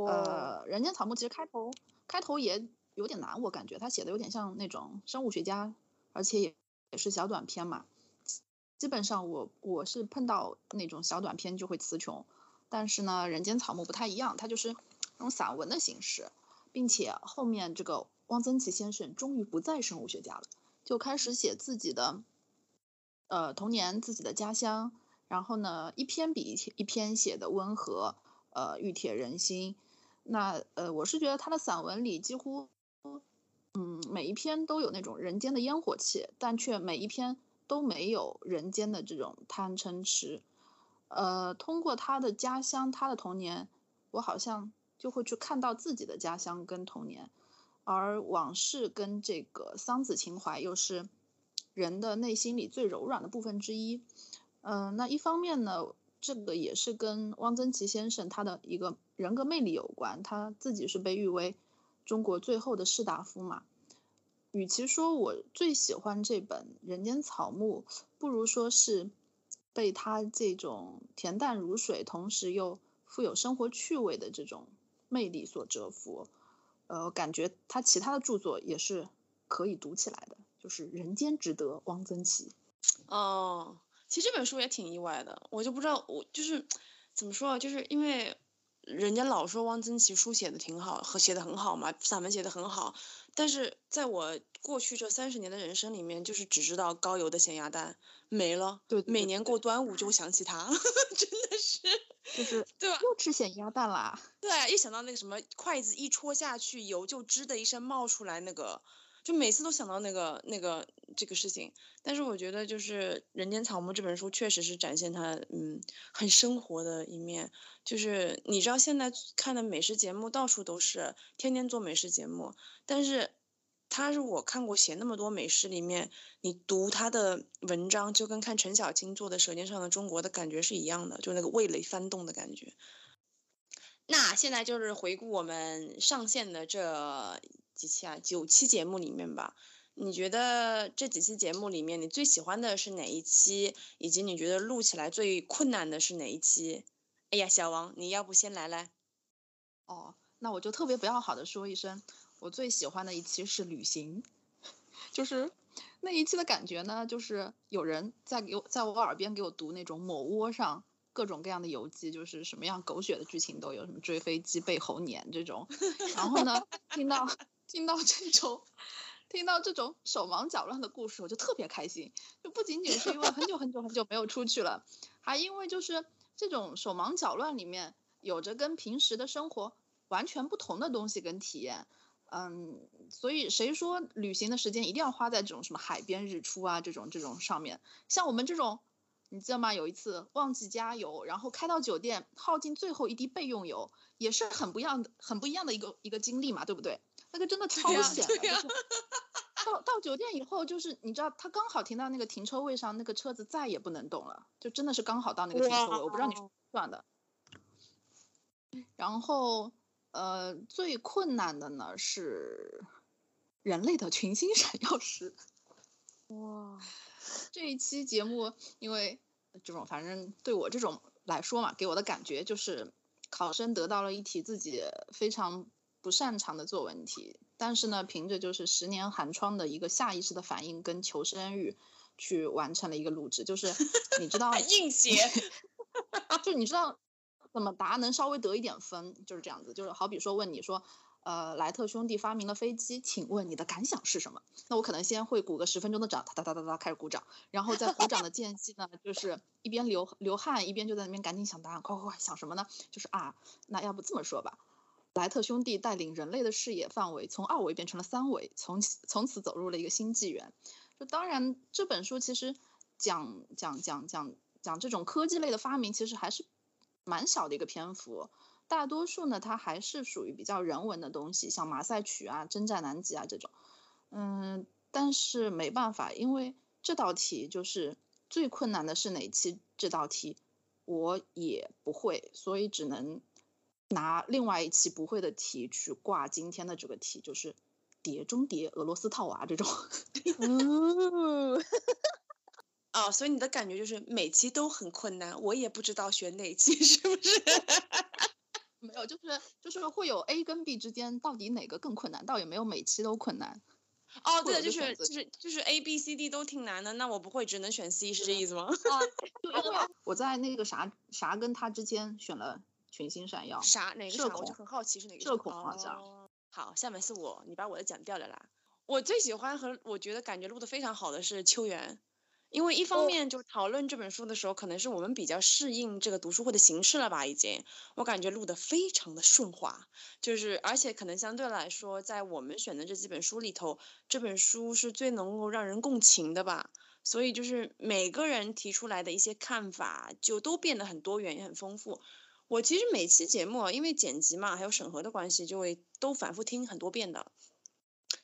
呃，《人间草木》其实开头开头也有点难，我感觉他写的有点像那种生物学家，而且也也是小短篇嘛。基本上我我是碰到那种小短篇就会词穷，但是呢，人间草木不太一样，它就是那种散文的形式，并且后面这个汪曾祺先生终于不再生物学家了，就开始写自己的呃童年、自己的家乡，然后呢一篇比一篇写的温和，呃熨帖人心。那呃我是觉得他的散文里几乎嗯每一篇都有那种人间的烟火气，但却每一篇。都没有人间的这种贪嗔痴，呃，通过他的家乡，他的童年，我好像就会去看到自己的家乡跟童年，而往事跟这个桑梓情怀又是人的内心里最柔软的部分之一，嗯，那一方面呢，这个也是跟汪曾祺先生他的一个人格魅力有关，他自己是被誉为中国最后的士大夫嘛。与其说我最喜欢这本《人间草木》，不如说是被他这种恬淡如水，同时又富有生活趣味的这种魅力所折服。呃，感觉他其他的著作也是可以读起来的，就是《人间值得》汪曾祺。哦，其实这本书也挺意外的，我就不知道我就是怎么说，就是因为。人家老说汪曾祺书写的挺好，和写的很好嘛，散文写的很好，但是在我过去这三十年的人生里面，就是只知道高邮的咸鸭蛋没了。对，每年过端午就会想起他，真的是，就是对吧？又吃咸鸭蛋啦。对，一想到那个什么筷子一戳下去，油就吱的一声冒出来那个。就每次都想到那个那个这个事情，但是我觉得就是《人间草木》这本书确实是展现他嗯很生活的一面。就是你知道现在看的美食节目到处都是，天天做美食节目，但是他是我看过写那么多美食里面，你读他的文章就跟看陈小青做的《舌尖上的中国》的感觉是一样的，就那个味蕾翻动的感觉。那现在就是回顾我们上线的这。几期啊？九期节目里面吧，你觉得这几期节目里面，你最喜欢的是哪一期？以及你觉得录起来最困难的是哪一期？哎呀，小王，你要不先来来？哦，那我就特别不要好的说一声，我最喜欢的一期是旅行，就是那一期的感觉呢，就是有人在给我在我耳边给我读那种某窝上各种各样的游记，就是什么样狗血的剧情都有，什么追飞机被猴撵这种，然后呢，听到。听到这种，听到这种手忙脚乱的故事，我就特别开心。就不仅仅是因为很久很久很久没有出去了，还因为就是这种手忙脚乱里面有着跟平时的生活完全不同的东西跟体验。嗯，所以谁说旅行的时间一定要花在这种什么海边日出啊这种这种上面？像我们这种，你知道吗？有一次忘记加油，然后开到酒店耗尽最后一滴备用油，也是很不一样的很不一样的一个一个经历嘛，对不对？那个真的超险的，就是到到酒店以后，就是你知道，他刚好停到那个停车位上，那个车子再也不能动了，就真的是刚好到那个停车位，我不知道你算的。然后，呃，最困难的呢是人类的群星闪耀时。哇，这一期节目，因为这种反正对我这种来说嘛，给我的感觉就是考生得到了一题自己非常。不擅长的作文题，但是呢，凭着就是十年寒窗的一个下意识的反应跟求生欲，去完成了一个录制。就是 你知道硬 写，就你知道怎么答能稍微得一点分，就是这样子。就是好比说问你说，呃，莱特兄弟发明了飞机，请问你的感想是什么？那我可能先会鼓个十分钟的掌，哒哒哒哒哒开始鼓掌，然后在鼓掌的间隙呢，就是一边流流汗一边就在那边赶紧想答案，快快快想什么呢？就是啊，那要不这么说吧。莱特兄弟带领人类的视野范围从二维变成了三维，从从此走入了一个新纪元。就当然，这本书其实讲讲讲讲讲这种科技类的发明，其实还是蛮小的一个篇幅。大多数呢，它还是属于比较人文的东西，像马赛曲啊、征战南极啊这种。嗯，但是没办法，因为这道题就是最困难的是哪期这道题，我也不会，所以只能。拿另外一期不会的题去挂今天的这个题，就是碟中谍、俄罗斯套娃这种。哦，所以你的感觉就是每期都很困难，我也不知道选哪期，是不是？没有，就是就是会有 A 跟 B 之间到底哪个更困难，倒也没有每期都困难。哦，对，就是就是就是 A、B、C、D 都挺难的，那我不会只能选 C，是这意思吗？啊，我在那个啥啥跟他之间选了。群星闪耀，啥哪个社恐？我就很好奇是哪个社恐好像。好，下面是我，你把我的讲掉了啦。我最喜欢和我觉得感觉录的非常好的是秋园，因为一方面就讨论这本书的时候，可能是我们比较适应这个读书会的形式了吧，已经，我感觉录的非常的顺滑，就是而且可能相对来说，在我们选的这几本书里头，这本书是最能够让人共情的吧，所以就是每个人提出来的一些看法，就都变得很多元也很丰富。我其实每期节目，因为剪辑嘛，还有审核的关系，就会都反复听很多遍的。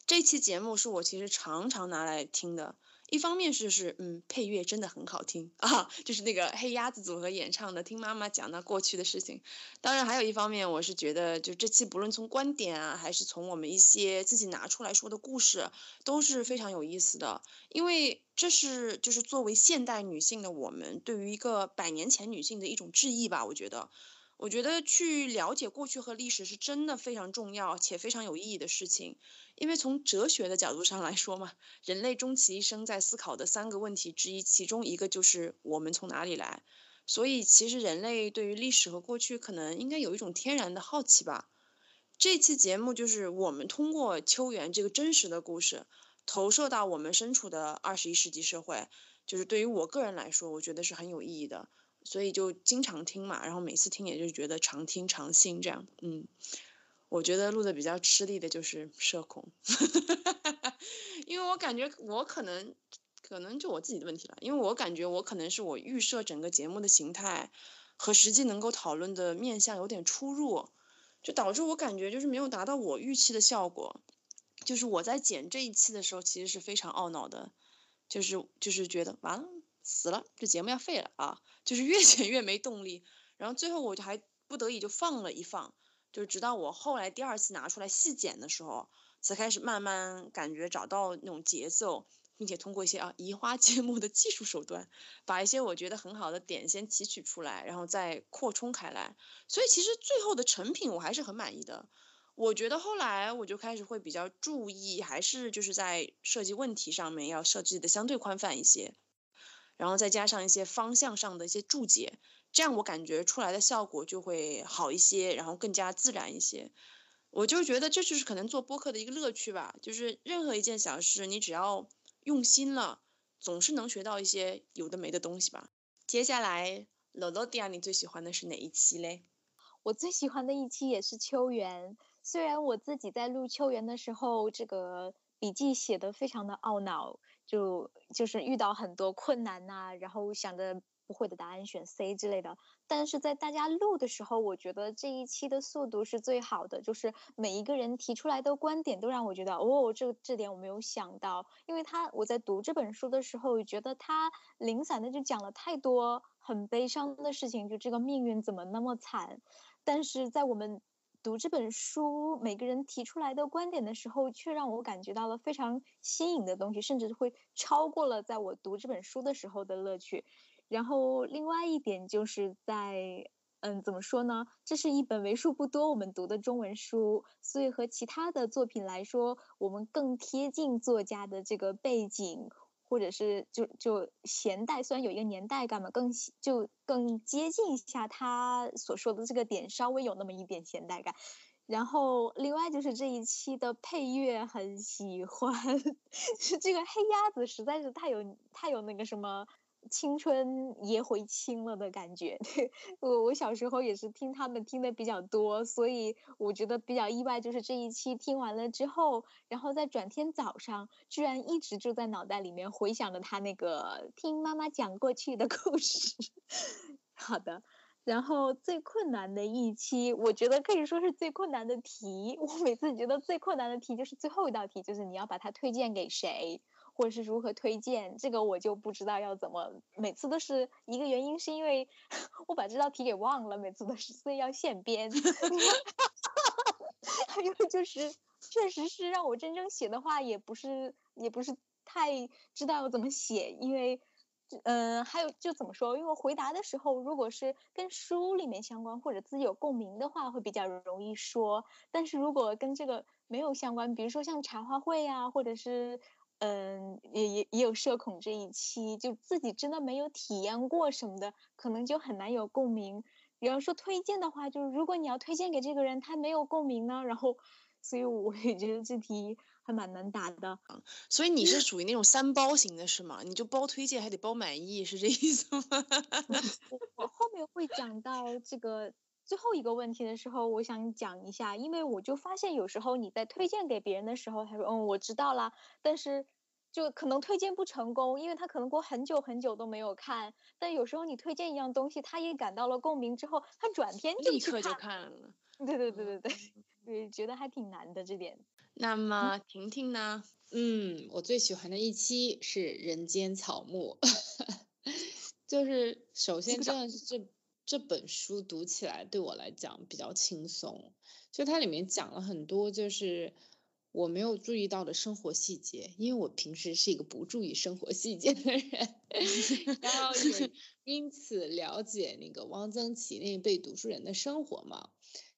这期节目是我其实常常拿来听的，一方面是是嗯配乐真的很好听啊，就是那个黑鸭子组合演唱的，听妈妈讲那过去的事情。当然还有一方面，我是觉得就这期不论从观点啊，还是从我们一些自己拿出来说的故事，都是非常有意思的。因为这是就是作为现代女性的我们，对于一个百年前女性的一种质疑吧，我觉得。我觉得去了解过去和历史是真的非常重要且非常有意义的事情，因为从哲学的角度上来说嘛，人类终其一生在思考的三个问题之一，其中一个就是我们从哪里来。所以其实人类对于历史和过去可能应该有一种天然的好奇吧。这期节目就是我们通过秋园这个真实的故事，投射到我们身处的二十一世纪社会，就是对于我个人来说，我觉得是很有意义的。所以就经常听嘛，然后每次听也就觉得常听常新这样。嗯，我觉得录的比较吃力的就是社恐，因为我感觉我可能。可能就我自己的问题了，因为我感觉我可能是我预设整个节目的形态和实际能够讨论的面向有点出入，就导致我感觉就是没有达到我预期的效果。就是我在剪这一期的时候，其实是非常懊恼的，就是就是觉得完了死了，这节目要废了啊！就是越剪越没动力，然后最后我就还不得已就放了一放，就直到我后来第二次拿出来细剪的时候，才开始慢慢感觉找到那种节奏。并且通过一些啊移花接木的技术手段，把一些我觉得很好的点先提取出来，然后再扩充开来。所以其实最后的成品我还是很满意的。我觉得后来我就开始会比较注意，还是就是在设计问题上面要设计的相对宽泛一些，然后再加上一些方向上的一些注解，这样我感觉出来的效果就会好一些，然后更加自然一些。我就觉得这就是可能做播客的一个乐趣吧，就是任何一件小事，你只要。用心了，总是能学到一些有的没的东西吧。接下来，罗罗迪亚，你最喜欢的是哪一期嘞？我最喜欢的一期也是秋园。虽然我自己在录秋园的时候，这个笔记写的非常的懊恼，就就是遇到很多困难呐，然后想着。不会的答案选 C 之类的，但是在大家录的时候，我觉得这一期的速度是最好的，就是每一个人提出来的观点都让我觉得，哦，这这点我没有想到，因为他我在读这本书的时候，觉得他零散的就讲了太多很悲伤的事情，就这个命运怎么那么惨，但是在我们读这本书，每个人提出来的观点的时候，却让我感觉到了非常新颖的东西，甚至会超过了在我读这本书的时候的乐趣。然后另外一点就是在，嗯，怎么说呢？这是一本为数不多我们读的中文书，所以和其他的作品来说，我们更贴近作家的这个背景，或者是就就现代，虽然有一个年代感嘛，更就更接近一下他所说的这个点，稍微有那么一点现代感。然后另外就是这一期的配乐很喜欢，是 这个黑鸭子实在是太有太有那个什么。青春也回青了的感觉，我我小时候也是听他们听的比较多，所以我觉得比较意外，就是这一期听完了之后，然后在转天早上，居然一直就在脑袋里面回想着他那个听妈妈讲过去的故事。好的，然后最困难的一期，我觉得可以说是最困难的题，我每次觉得最困难的题就是最后一道题，就是你要把它推荐给谁。或者是如何推荐，这个我就不知道要怎么，每次都是一个原因，是因为 我把这道题给忘了，每次都是所以要现编。还有 就是，确实是让我真正写的话，也不是也不是太知道要怎么写，因为，嗯，还有就怎么说，因为回答的时候，如果是跟书里面相关或者自己有共鸣的话，会比较容易说，但是如果跟这个没有相关，比如说像茶话会啊，或者是。嗯，也也也有社恐这一期，就自己真的没有体验过什么的，可能就很难有共鸣。比方说推荐的话，就是如果你要推荐给这个人，他没有共鸣呢，然后，所以我也觉得这题还蛮难答的。所以你是 属于那种三包型的是吗？你就包推荐还得包满意，是这意思吗？我后面会讲到这个。最后一个问题的时候，我想讲一下，因为我就发现有时候你在推荐给别人的时候，他说嗯我知道啦，但是就可能推荐不成功，因为他可能过很久很久都没有看。但有时候你推荐一样东西，他也感到了共鸣之后，他转天立刻就看了。对对对对对，对，觉得还挺难的这点。那么婷婷呢？嗯，我最喜欢的一期是《人间草木》，就是首先真的是这。这本书读起来对我来讲比较轻松，就它里面讲了很多就是我没有注意到的生活细节，因为我平时是一个不注意生活细节的人，然后也 因此了解那个汪曾祺那一辈读书人的生活嘛。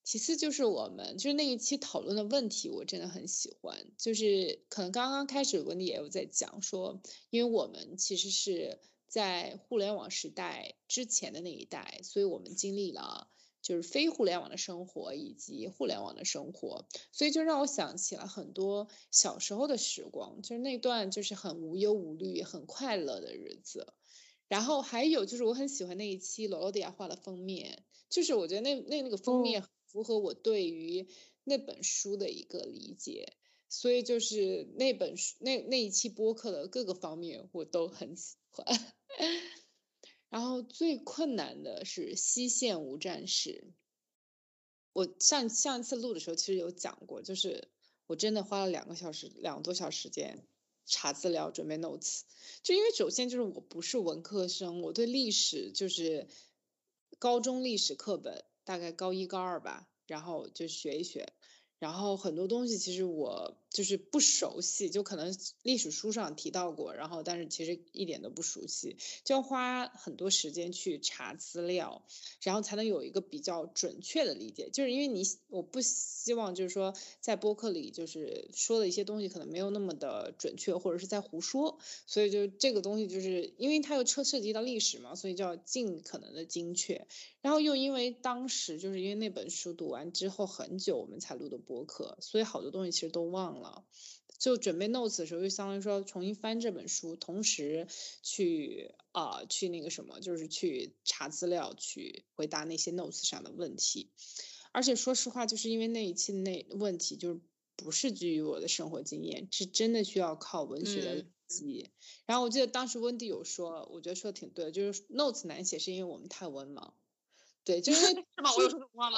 其次就是我们就是那一期讨论的问题，我真的很喜欢，就是可能刚刚开始文里也有在讲说，因为我们其实是。在互联网时代之前的那一代，所以我们经历了就是非互联网的生活以及互联网的生活，所以就让我想起了很多小时候的时光，就是那段就是很无忧无虑、很快乐的日子。然后还有就是我很喜欢那一期罗罗迪亚画的封面，就是我觉得那那那个封面符合我对于那本书的一个理解。所以就是那本书那那一期播客的各个方面我都很喜欢，然后最困难的是西线无战事。我上上一次录的时候其实有讲过，就是我真的花了两个小时两个多小时间查资料准备 notes，就因为首先就是我不是文科生，我对历史就是高中历史课本大概高一高二吧，然后就学一学。然后很多东西其实我就是不熟悉，就可能历史书上提到过，然后但是其实一点都不熟悉，就要花很多时间去查资料，然后才能有一个比较准确的理解。就是因为你我不希望就是说在播客里就是说的一些东西可能没有那么的准确，或者是在胡说，所以就这个东西就是因为它又涉涉及到历史嘛，所以就要尽可能的精确。然后又因为当时就是因为那本书读完之后很久，我们才录的。博客，所以好多东西其实都忘了。就准备 notes 的时候，就相当于说重新翻这本书，同时去啊去那个什么，就是去查资料，去回答那些 notes 上的问题。而且说实话，就是因为那一期那问题，就是不是基于我的生活经验，是真的需要靠文学的积。然后我记得当时温迪有说，我觉得说的挺对，就是 notes 难写是因为我们太文盲。对，就是 是吗？我有说错吗？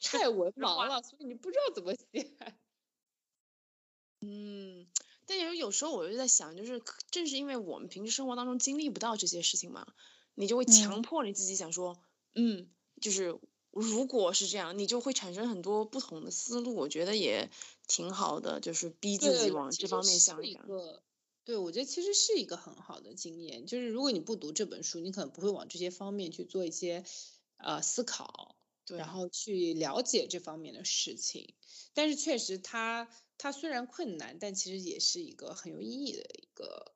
太文盲了，所以你不知道怎么写。嗯，但有有时候我就在想，就是正是因为我们平时生活当中经历不到这些事情嘛，你就会强迫你自己想说，嗯，就是如果是这样，你就会产生很多不同的思路。我觉得也挺好的，就是逼自己往这方面想一想。对，我觉得其实是一个很好的经验，就是如果你不读这本书，你可能不会往这些方面去做一些。呃，思考，对然后去了解这方面的事情，但是确实，它它虽然困难，但其实也是一个很有意义的一个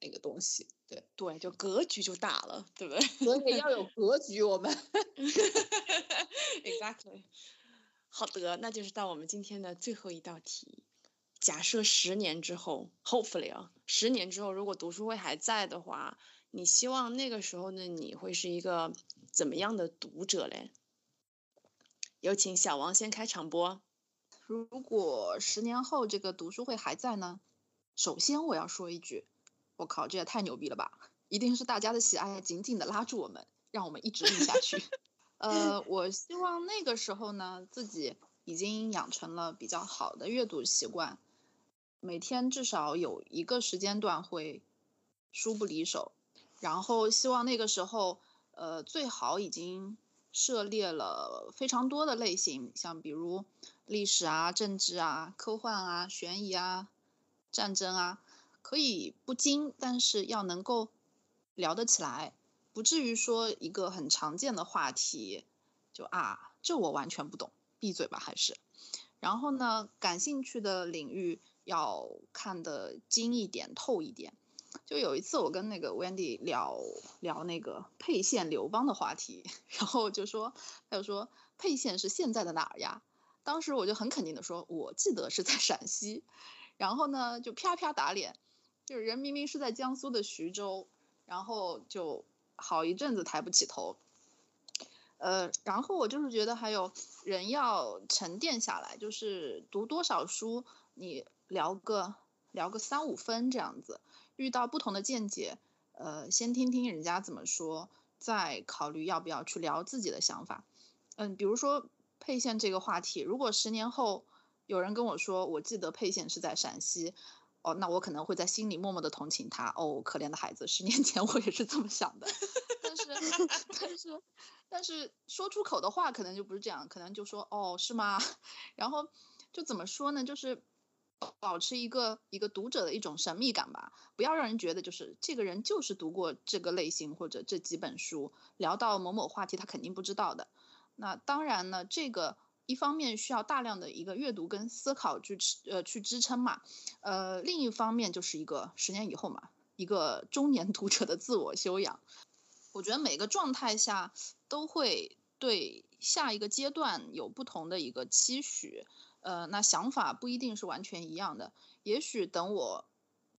那个东西。对对，就格局就大了，对不对？所以要有格局，我们。Exactly。好的，那就是到我们今天的最后一道题。假设十年之后，Hopefully 啊，十年之后如果读书会还在的话。你希望那个时候呢？你会是一个怎么样的读者嘞？有请小王先开场播。如果十年后这个读书会还在呢？首先我要说一句，我靠，这也太牛逼了吧！一定是大家的喜爱紧紧的拉住我们，让我们一直录下去。呃，我希望那个时候呢，自己已经养成了比较好的阅读习惯，每天至少有一个时间段会书不离手。然后希望那个时候，呃，最好已经涉猎了非常多的类型，像比如历史啊、政治啊、科幻啊、悬疑啊、战争啊，可以不精，但是要能够聊得起来，不至于说一个很常见的话题，就啊，这我完全不懂，闭嘴吧还是。然后呢，感兴趣的领域要看得精一点、透一点。就有一次，我跟那个 Wendy 聊聊那个沛县刘邦的话题，然后就说，他就说沛县是现在的哪儿呀？当时我就很肯定的说，我记得是在陕西，然后呢就啪啪打脸，就是人明明是在江苏的徐州，然后就好一阵子抬不起头。呃，然后我就是觉得还有人要沉淀下来，就是读多少书，你聊个聊个三五分这样子。遇到不同的见解，呃，先听听人家怎么说，再考虑要不要去聊自己的想法。嗯，比如说沛县这个话题，如果十年后有人跟我说，我记得沛县是在陕西，哦，那我可能会在心里默默的同情他。哦，可怜的孩子，十年前我也是这么想的。但是，但是，但是说出口的话可能就不是这样，可能就说，哦，是吗？然后就怎么说呢？就是。保持一个一个读者的一种神秘感吧，不要让人觉得就是这个人就是读过这个类型或者这几本书，聊到某某话题他肯定不知道的。那当然呢，这个一方面需要大量的一个阅读跟思考去支呃去支撑嘛，呃另一方面就是一个十年以后嘛，一个中年读者的自我修养。我觉得每个状态下都会对下一个阶段有不同的一个期许，呃，那想法不一定是完全一样的。也许等我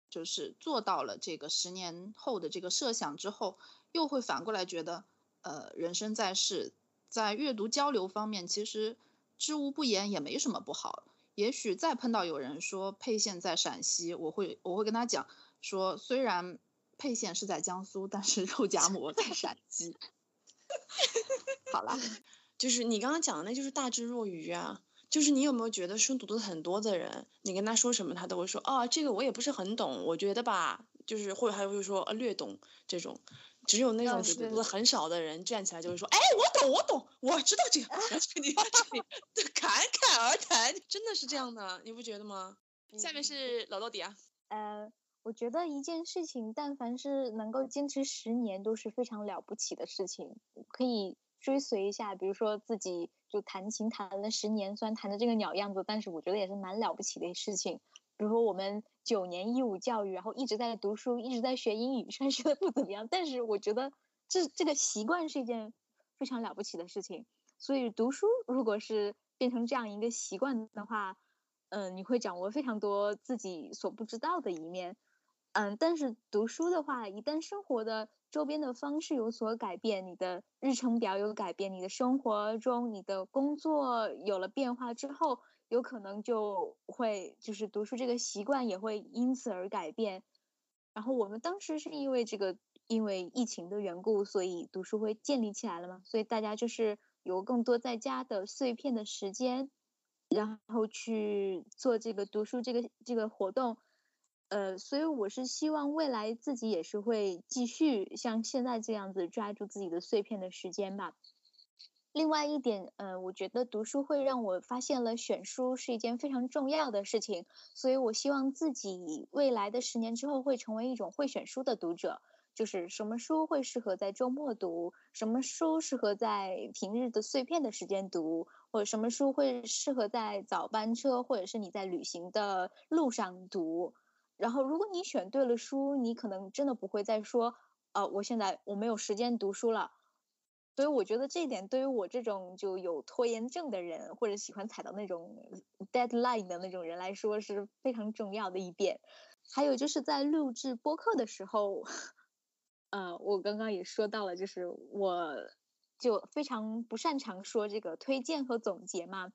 就是做到了这个十年后的这个设想之后，又会反过来觉得，呃，人生在世，在阅读交流方面，其实知无不言也没什么不好。也许再碰到有人说沛县在陕西，我会我会跟他讲说，虽然。沛县是在江苏，但是肉夹馍在陕西。好了，就是你刚刚讲的，那就是大智若愚啊。就是你有没有觉得书读的很多的人，你跟他说什么，他都会说啊，这个我也不是很懂，我觉得吧，就是或者还会说啊略懂这种。只有那种读的很少的人站起来就会说，哎，我懂，我懂，我知道这个，然后你在这里 侃侃而谈，真的是这样的，你不觉得吗？下面是老到底啊，呃。我觉得一件事情，但凡是能够坚持十年，都是非常了不起的事情。可以追随一下，比如说自己就弹琴弹了十年，虽然弹的这个鸟样子，但是我觉得也是蛮了不起的事情。比如说我们九年义务教育，然后一直在读书，一直在学英语，虽然学的不怎么样，但是我觉得这这个习惯是一件非常了不起的事情。所以读书如果是变成这样一个习惯的话，嗯，你会掌握非常多自己所不知道的一面。嗯，但是读书的话，一旦生活的周边的方式有所改变，你的日程表有改变，你的生活中你的工作有了变化之后，有可能就会就是读书这个习惯也会因此而改变。然后我们当时是因为这个因为疫情的缘故，所以读书会建立起来了嘛，所以大家就是有更多在家的碎片的时间，然后去做这个读书这个这个活动。呃，所以我是希望未来自己也是会继续像现在这样子抓住自己的碎片的时间吧。另外一点，呃，我觉得读书会让我发现了选书是一件非常重要的事情，所以我希望自己未来的十年之后会成为一种会选书的读者，就是什么书会适合在周末读，什么书适合在平日的碎片的时间读，或者什么书会适合在早班车或者是你在旅行的路上读。然后，如果你选对了书，你可能真的不会再说，呃，我现在我没有时间读书了。所以我觉得这一点对于我这种就有拖延症的人，或者喜欢踩到那种 deadline 的那种人来说是非常重要的一点。还有就是在录制播客的时候，呃，我刚刚也说到了，就是我就非常不擅长说这个推荐和总结嘛。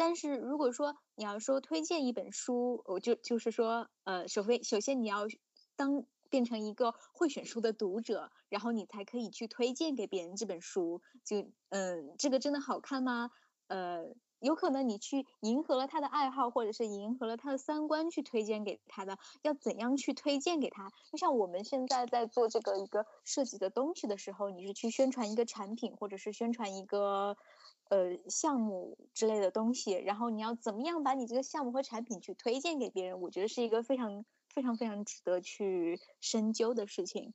但是如果说你要说推荐一本书，我就就是说，呃，首先首先你要当变成一个会选书的读者，然后你才可以去推荐给别人这本书。就嗯，这个真的好看吗？呃，有可能你去迎合了他的爱好，或者是迎合了他的三观去推荐给他的。要怎样去推荐给他？就像我们现在在做这个一个设计的东西的时候，你是去宣传一个产品，或者是宣传一个。呃，项目之类的东西，然后你要怎么样把你这个项目和产品去推荐给别人？我觉得是一个非常非常非常值得去深究的事情。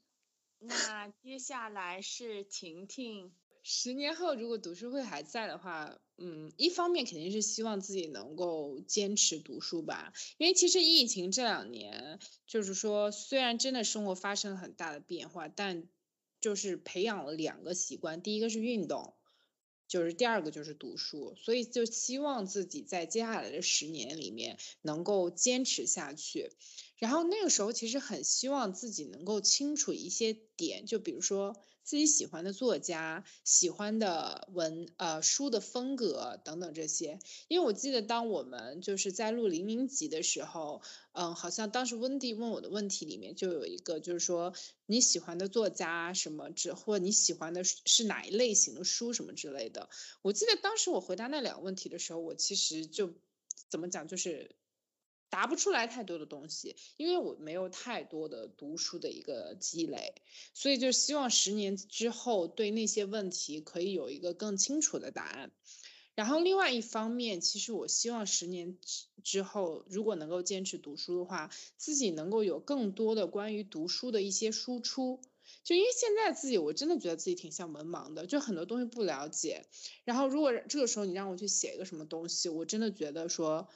那接下来是婷婷，十年后如果读书会还在的话，嗯，一方面肯定是希望自己能够坚持读书吧，因为其实疫情这两年，就是说虽然真的生活发生了很大的变化，但就是培养了两个习惯，第一个是运动。就是第二个就是读书，所以就希望自己在接下来的十年里面能够坚持下去。然后那个时候其实很希望自己能够清楚一些点，就比如说。自己喜欢的作家、喜欢的文呃书的风格等等这些，因为我记得当我们就是在录零零集的时候，嗯，好像当时温蒂问我的问题里面就有一个，就是说你喜欢的作家什么之，或你喜欢的是哪一类型的书什么之类的。我记得当时我回答那两个问题的时候，我其实就怎么讲就是。答不出来太多的东西，因为我没有太多的读书的一个积累，所以就希望十年之后对那些问题可以有一个更清楚的答案。然后另外一方面，其实我希望十年之之后，如果能够坚持读书的话，自己能够有更多的关于读书的一些输出。就因为现在自己，我真的觉得自己挺像文盲的，就很多东西不了解。然后如果这个时候你让我去写一个什么东西，我真的觉得说。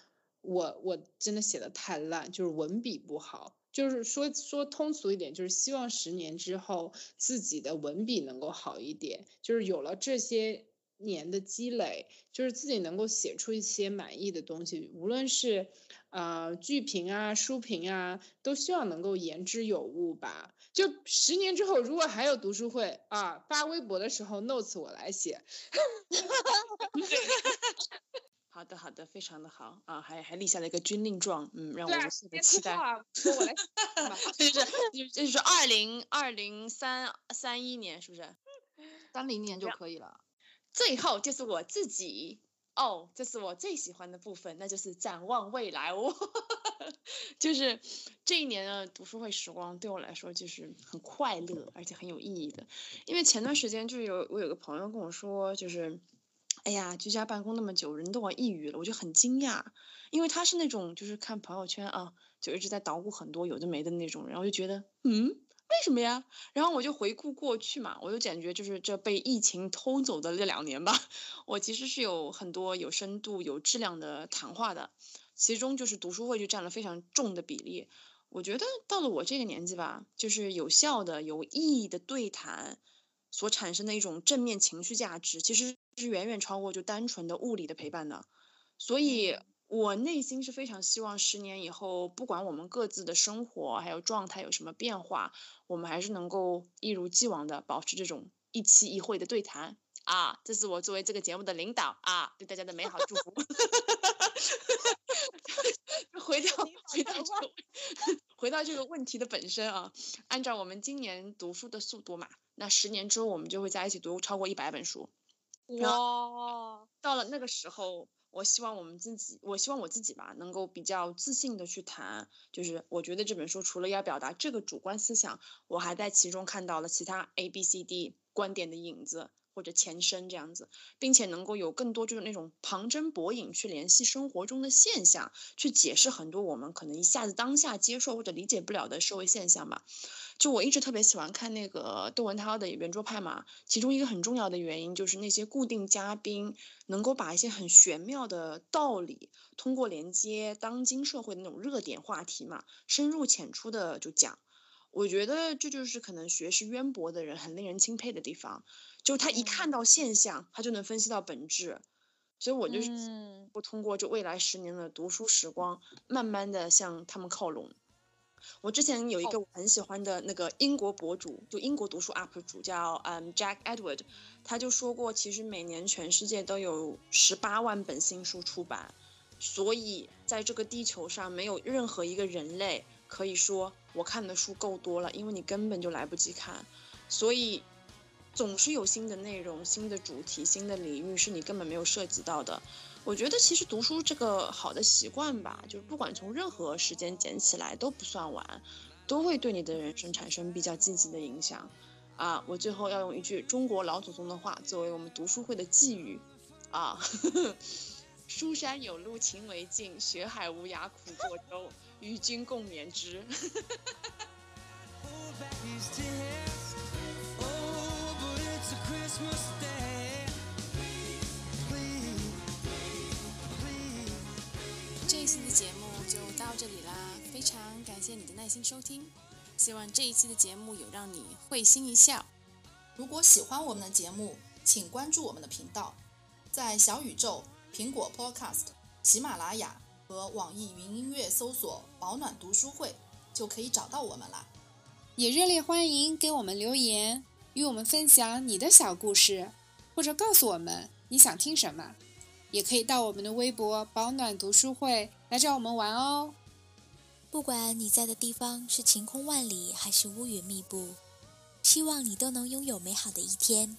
我我真的写的太烂，就是文笔不好，就是说说通俗一点，就是希望十年之后自己的文笔能够好一点，就是有了这些年的积累，就是自己能够写出一些满意的东西，无论是呃剧评啊、书评啊，都希望能够言之有物吧。就十年之后，如果还有读书会啊，发微博的时候，notes 我来写。好的，好的，非常的好啊，还还立下了一个军令状，嗯，让我无限 的期待。我来，就是就就是二零二零三三一年，是不是？三零年就可以了。最后就是我自己哦，这是我最喜欢的部分，那就是展望未来哦。就是这一年的读书会时光对我来说就是很快乐，而且很有意义的。因为前段时间就有我有个朋友跟我说，就是。哎呀，居家办公那么久，人都要抑郁了，我就很惊讶，因为他是那种就是看朋友圈啊，就一直在捣鼓很多有的没的那种，然后就觉得，嗯，为什么呀？然后我就回顾过去嘛，我就感觉就是这被疫情偷走的这两年吧，我其实是有很多有深度、有质量的谈话的，其中就是读书会就占了非常重的比例。我觉得到了我这个年纪吧，就是有效的、有意义的对谈。所产生的一种正面情绪价值，其实是远远超过就单纯的物理的陪伴的。所以我内心是非常希望十年以后，不管我们各自的生活还有状态有什么变化，我们还是能够一如既往的保持这种一期一会的对谈啊！这是我作为这个节目的领导啊，对大家的美好祝福。回到回到这个回到这个问题的本身啊，按照我们今年读书的速度嘛。那十年之后，我们就会在一起读超过一百本书。哇！到了那个时候，我希望我们自己，我希望我自己吧，能够比较自信的去谈。就是我觉得这本书除了要表达这个主观思想，我还在其中看到了其他 A、B、C、D 观点的影子。或者前身这样子，并且能够有更多就是那种旁征博引去联系生活中的现象，去解释很多我们可能一下子当下接受或者理解不了的社会现象吧。就我一直特别喜欢看那个窦文涛的圆桌派嘛，其中一个很重要的原因就是那些固定嘉宾能够把一些很玄妙的道理，通过连接当今社会的那种热点话题嘛，深入浅出的就讲。我觉得这就是可能学识渊博的人很令人钦佩的地方。就他一看到现象，他就能分析到本质，所以我就是不通过这未来十年的读书时光，慢慢的向他们靠拢。我之前有一个我很喜欢的那个英国博主，就英国读书 UP 主叫嗯 Jack Edward，他就说过，其实每年全世界都有十八万本新书出版，所以在这个地球上没有任何一个人类可以说我看的书够多了，因为你根本就来不及看，所以。总是有新的内容、新的主题、新的领域是你根本没有涉及到的。我觉得其实读书这个好的习惯吧，就是不管从任何时间捡起来都不算晚，都会对你的人生产生比较积极的影响。啊，我最后要用一句中国老祖宗的话作为我们读书会的寄语，啊，书山有路勤为径，学海无涯苦作舟，与君共勉之。这一期的节目就到这里啦，非常感谢你的耐心收听，希望这一期的节目有让你会心一笑。如果喜欢我们的节目，请关注我们的频道，在小宇宙、苹果 Podcast、喜马拉雅和网易云音乐搜索“保暖读书会”就可以找到我们啦。也热烈欢迎给我们留言。与我们分享你的小故事，或者告诉我们你想听什么，也可以到我们的微博“保暖读书会”来找我们玩哦。不管你在的地方是晴空万里还是乌云密布，希望你都能拥有美好的一天。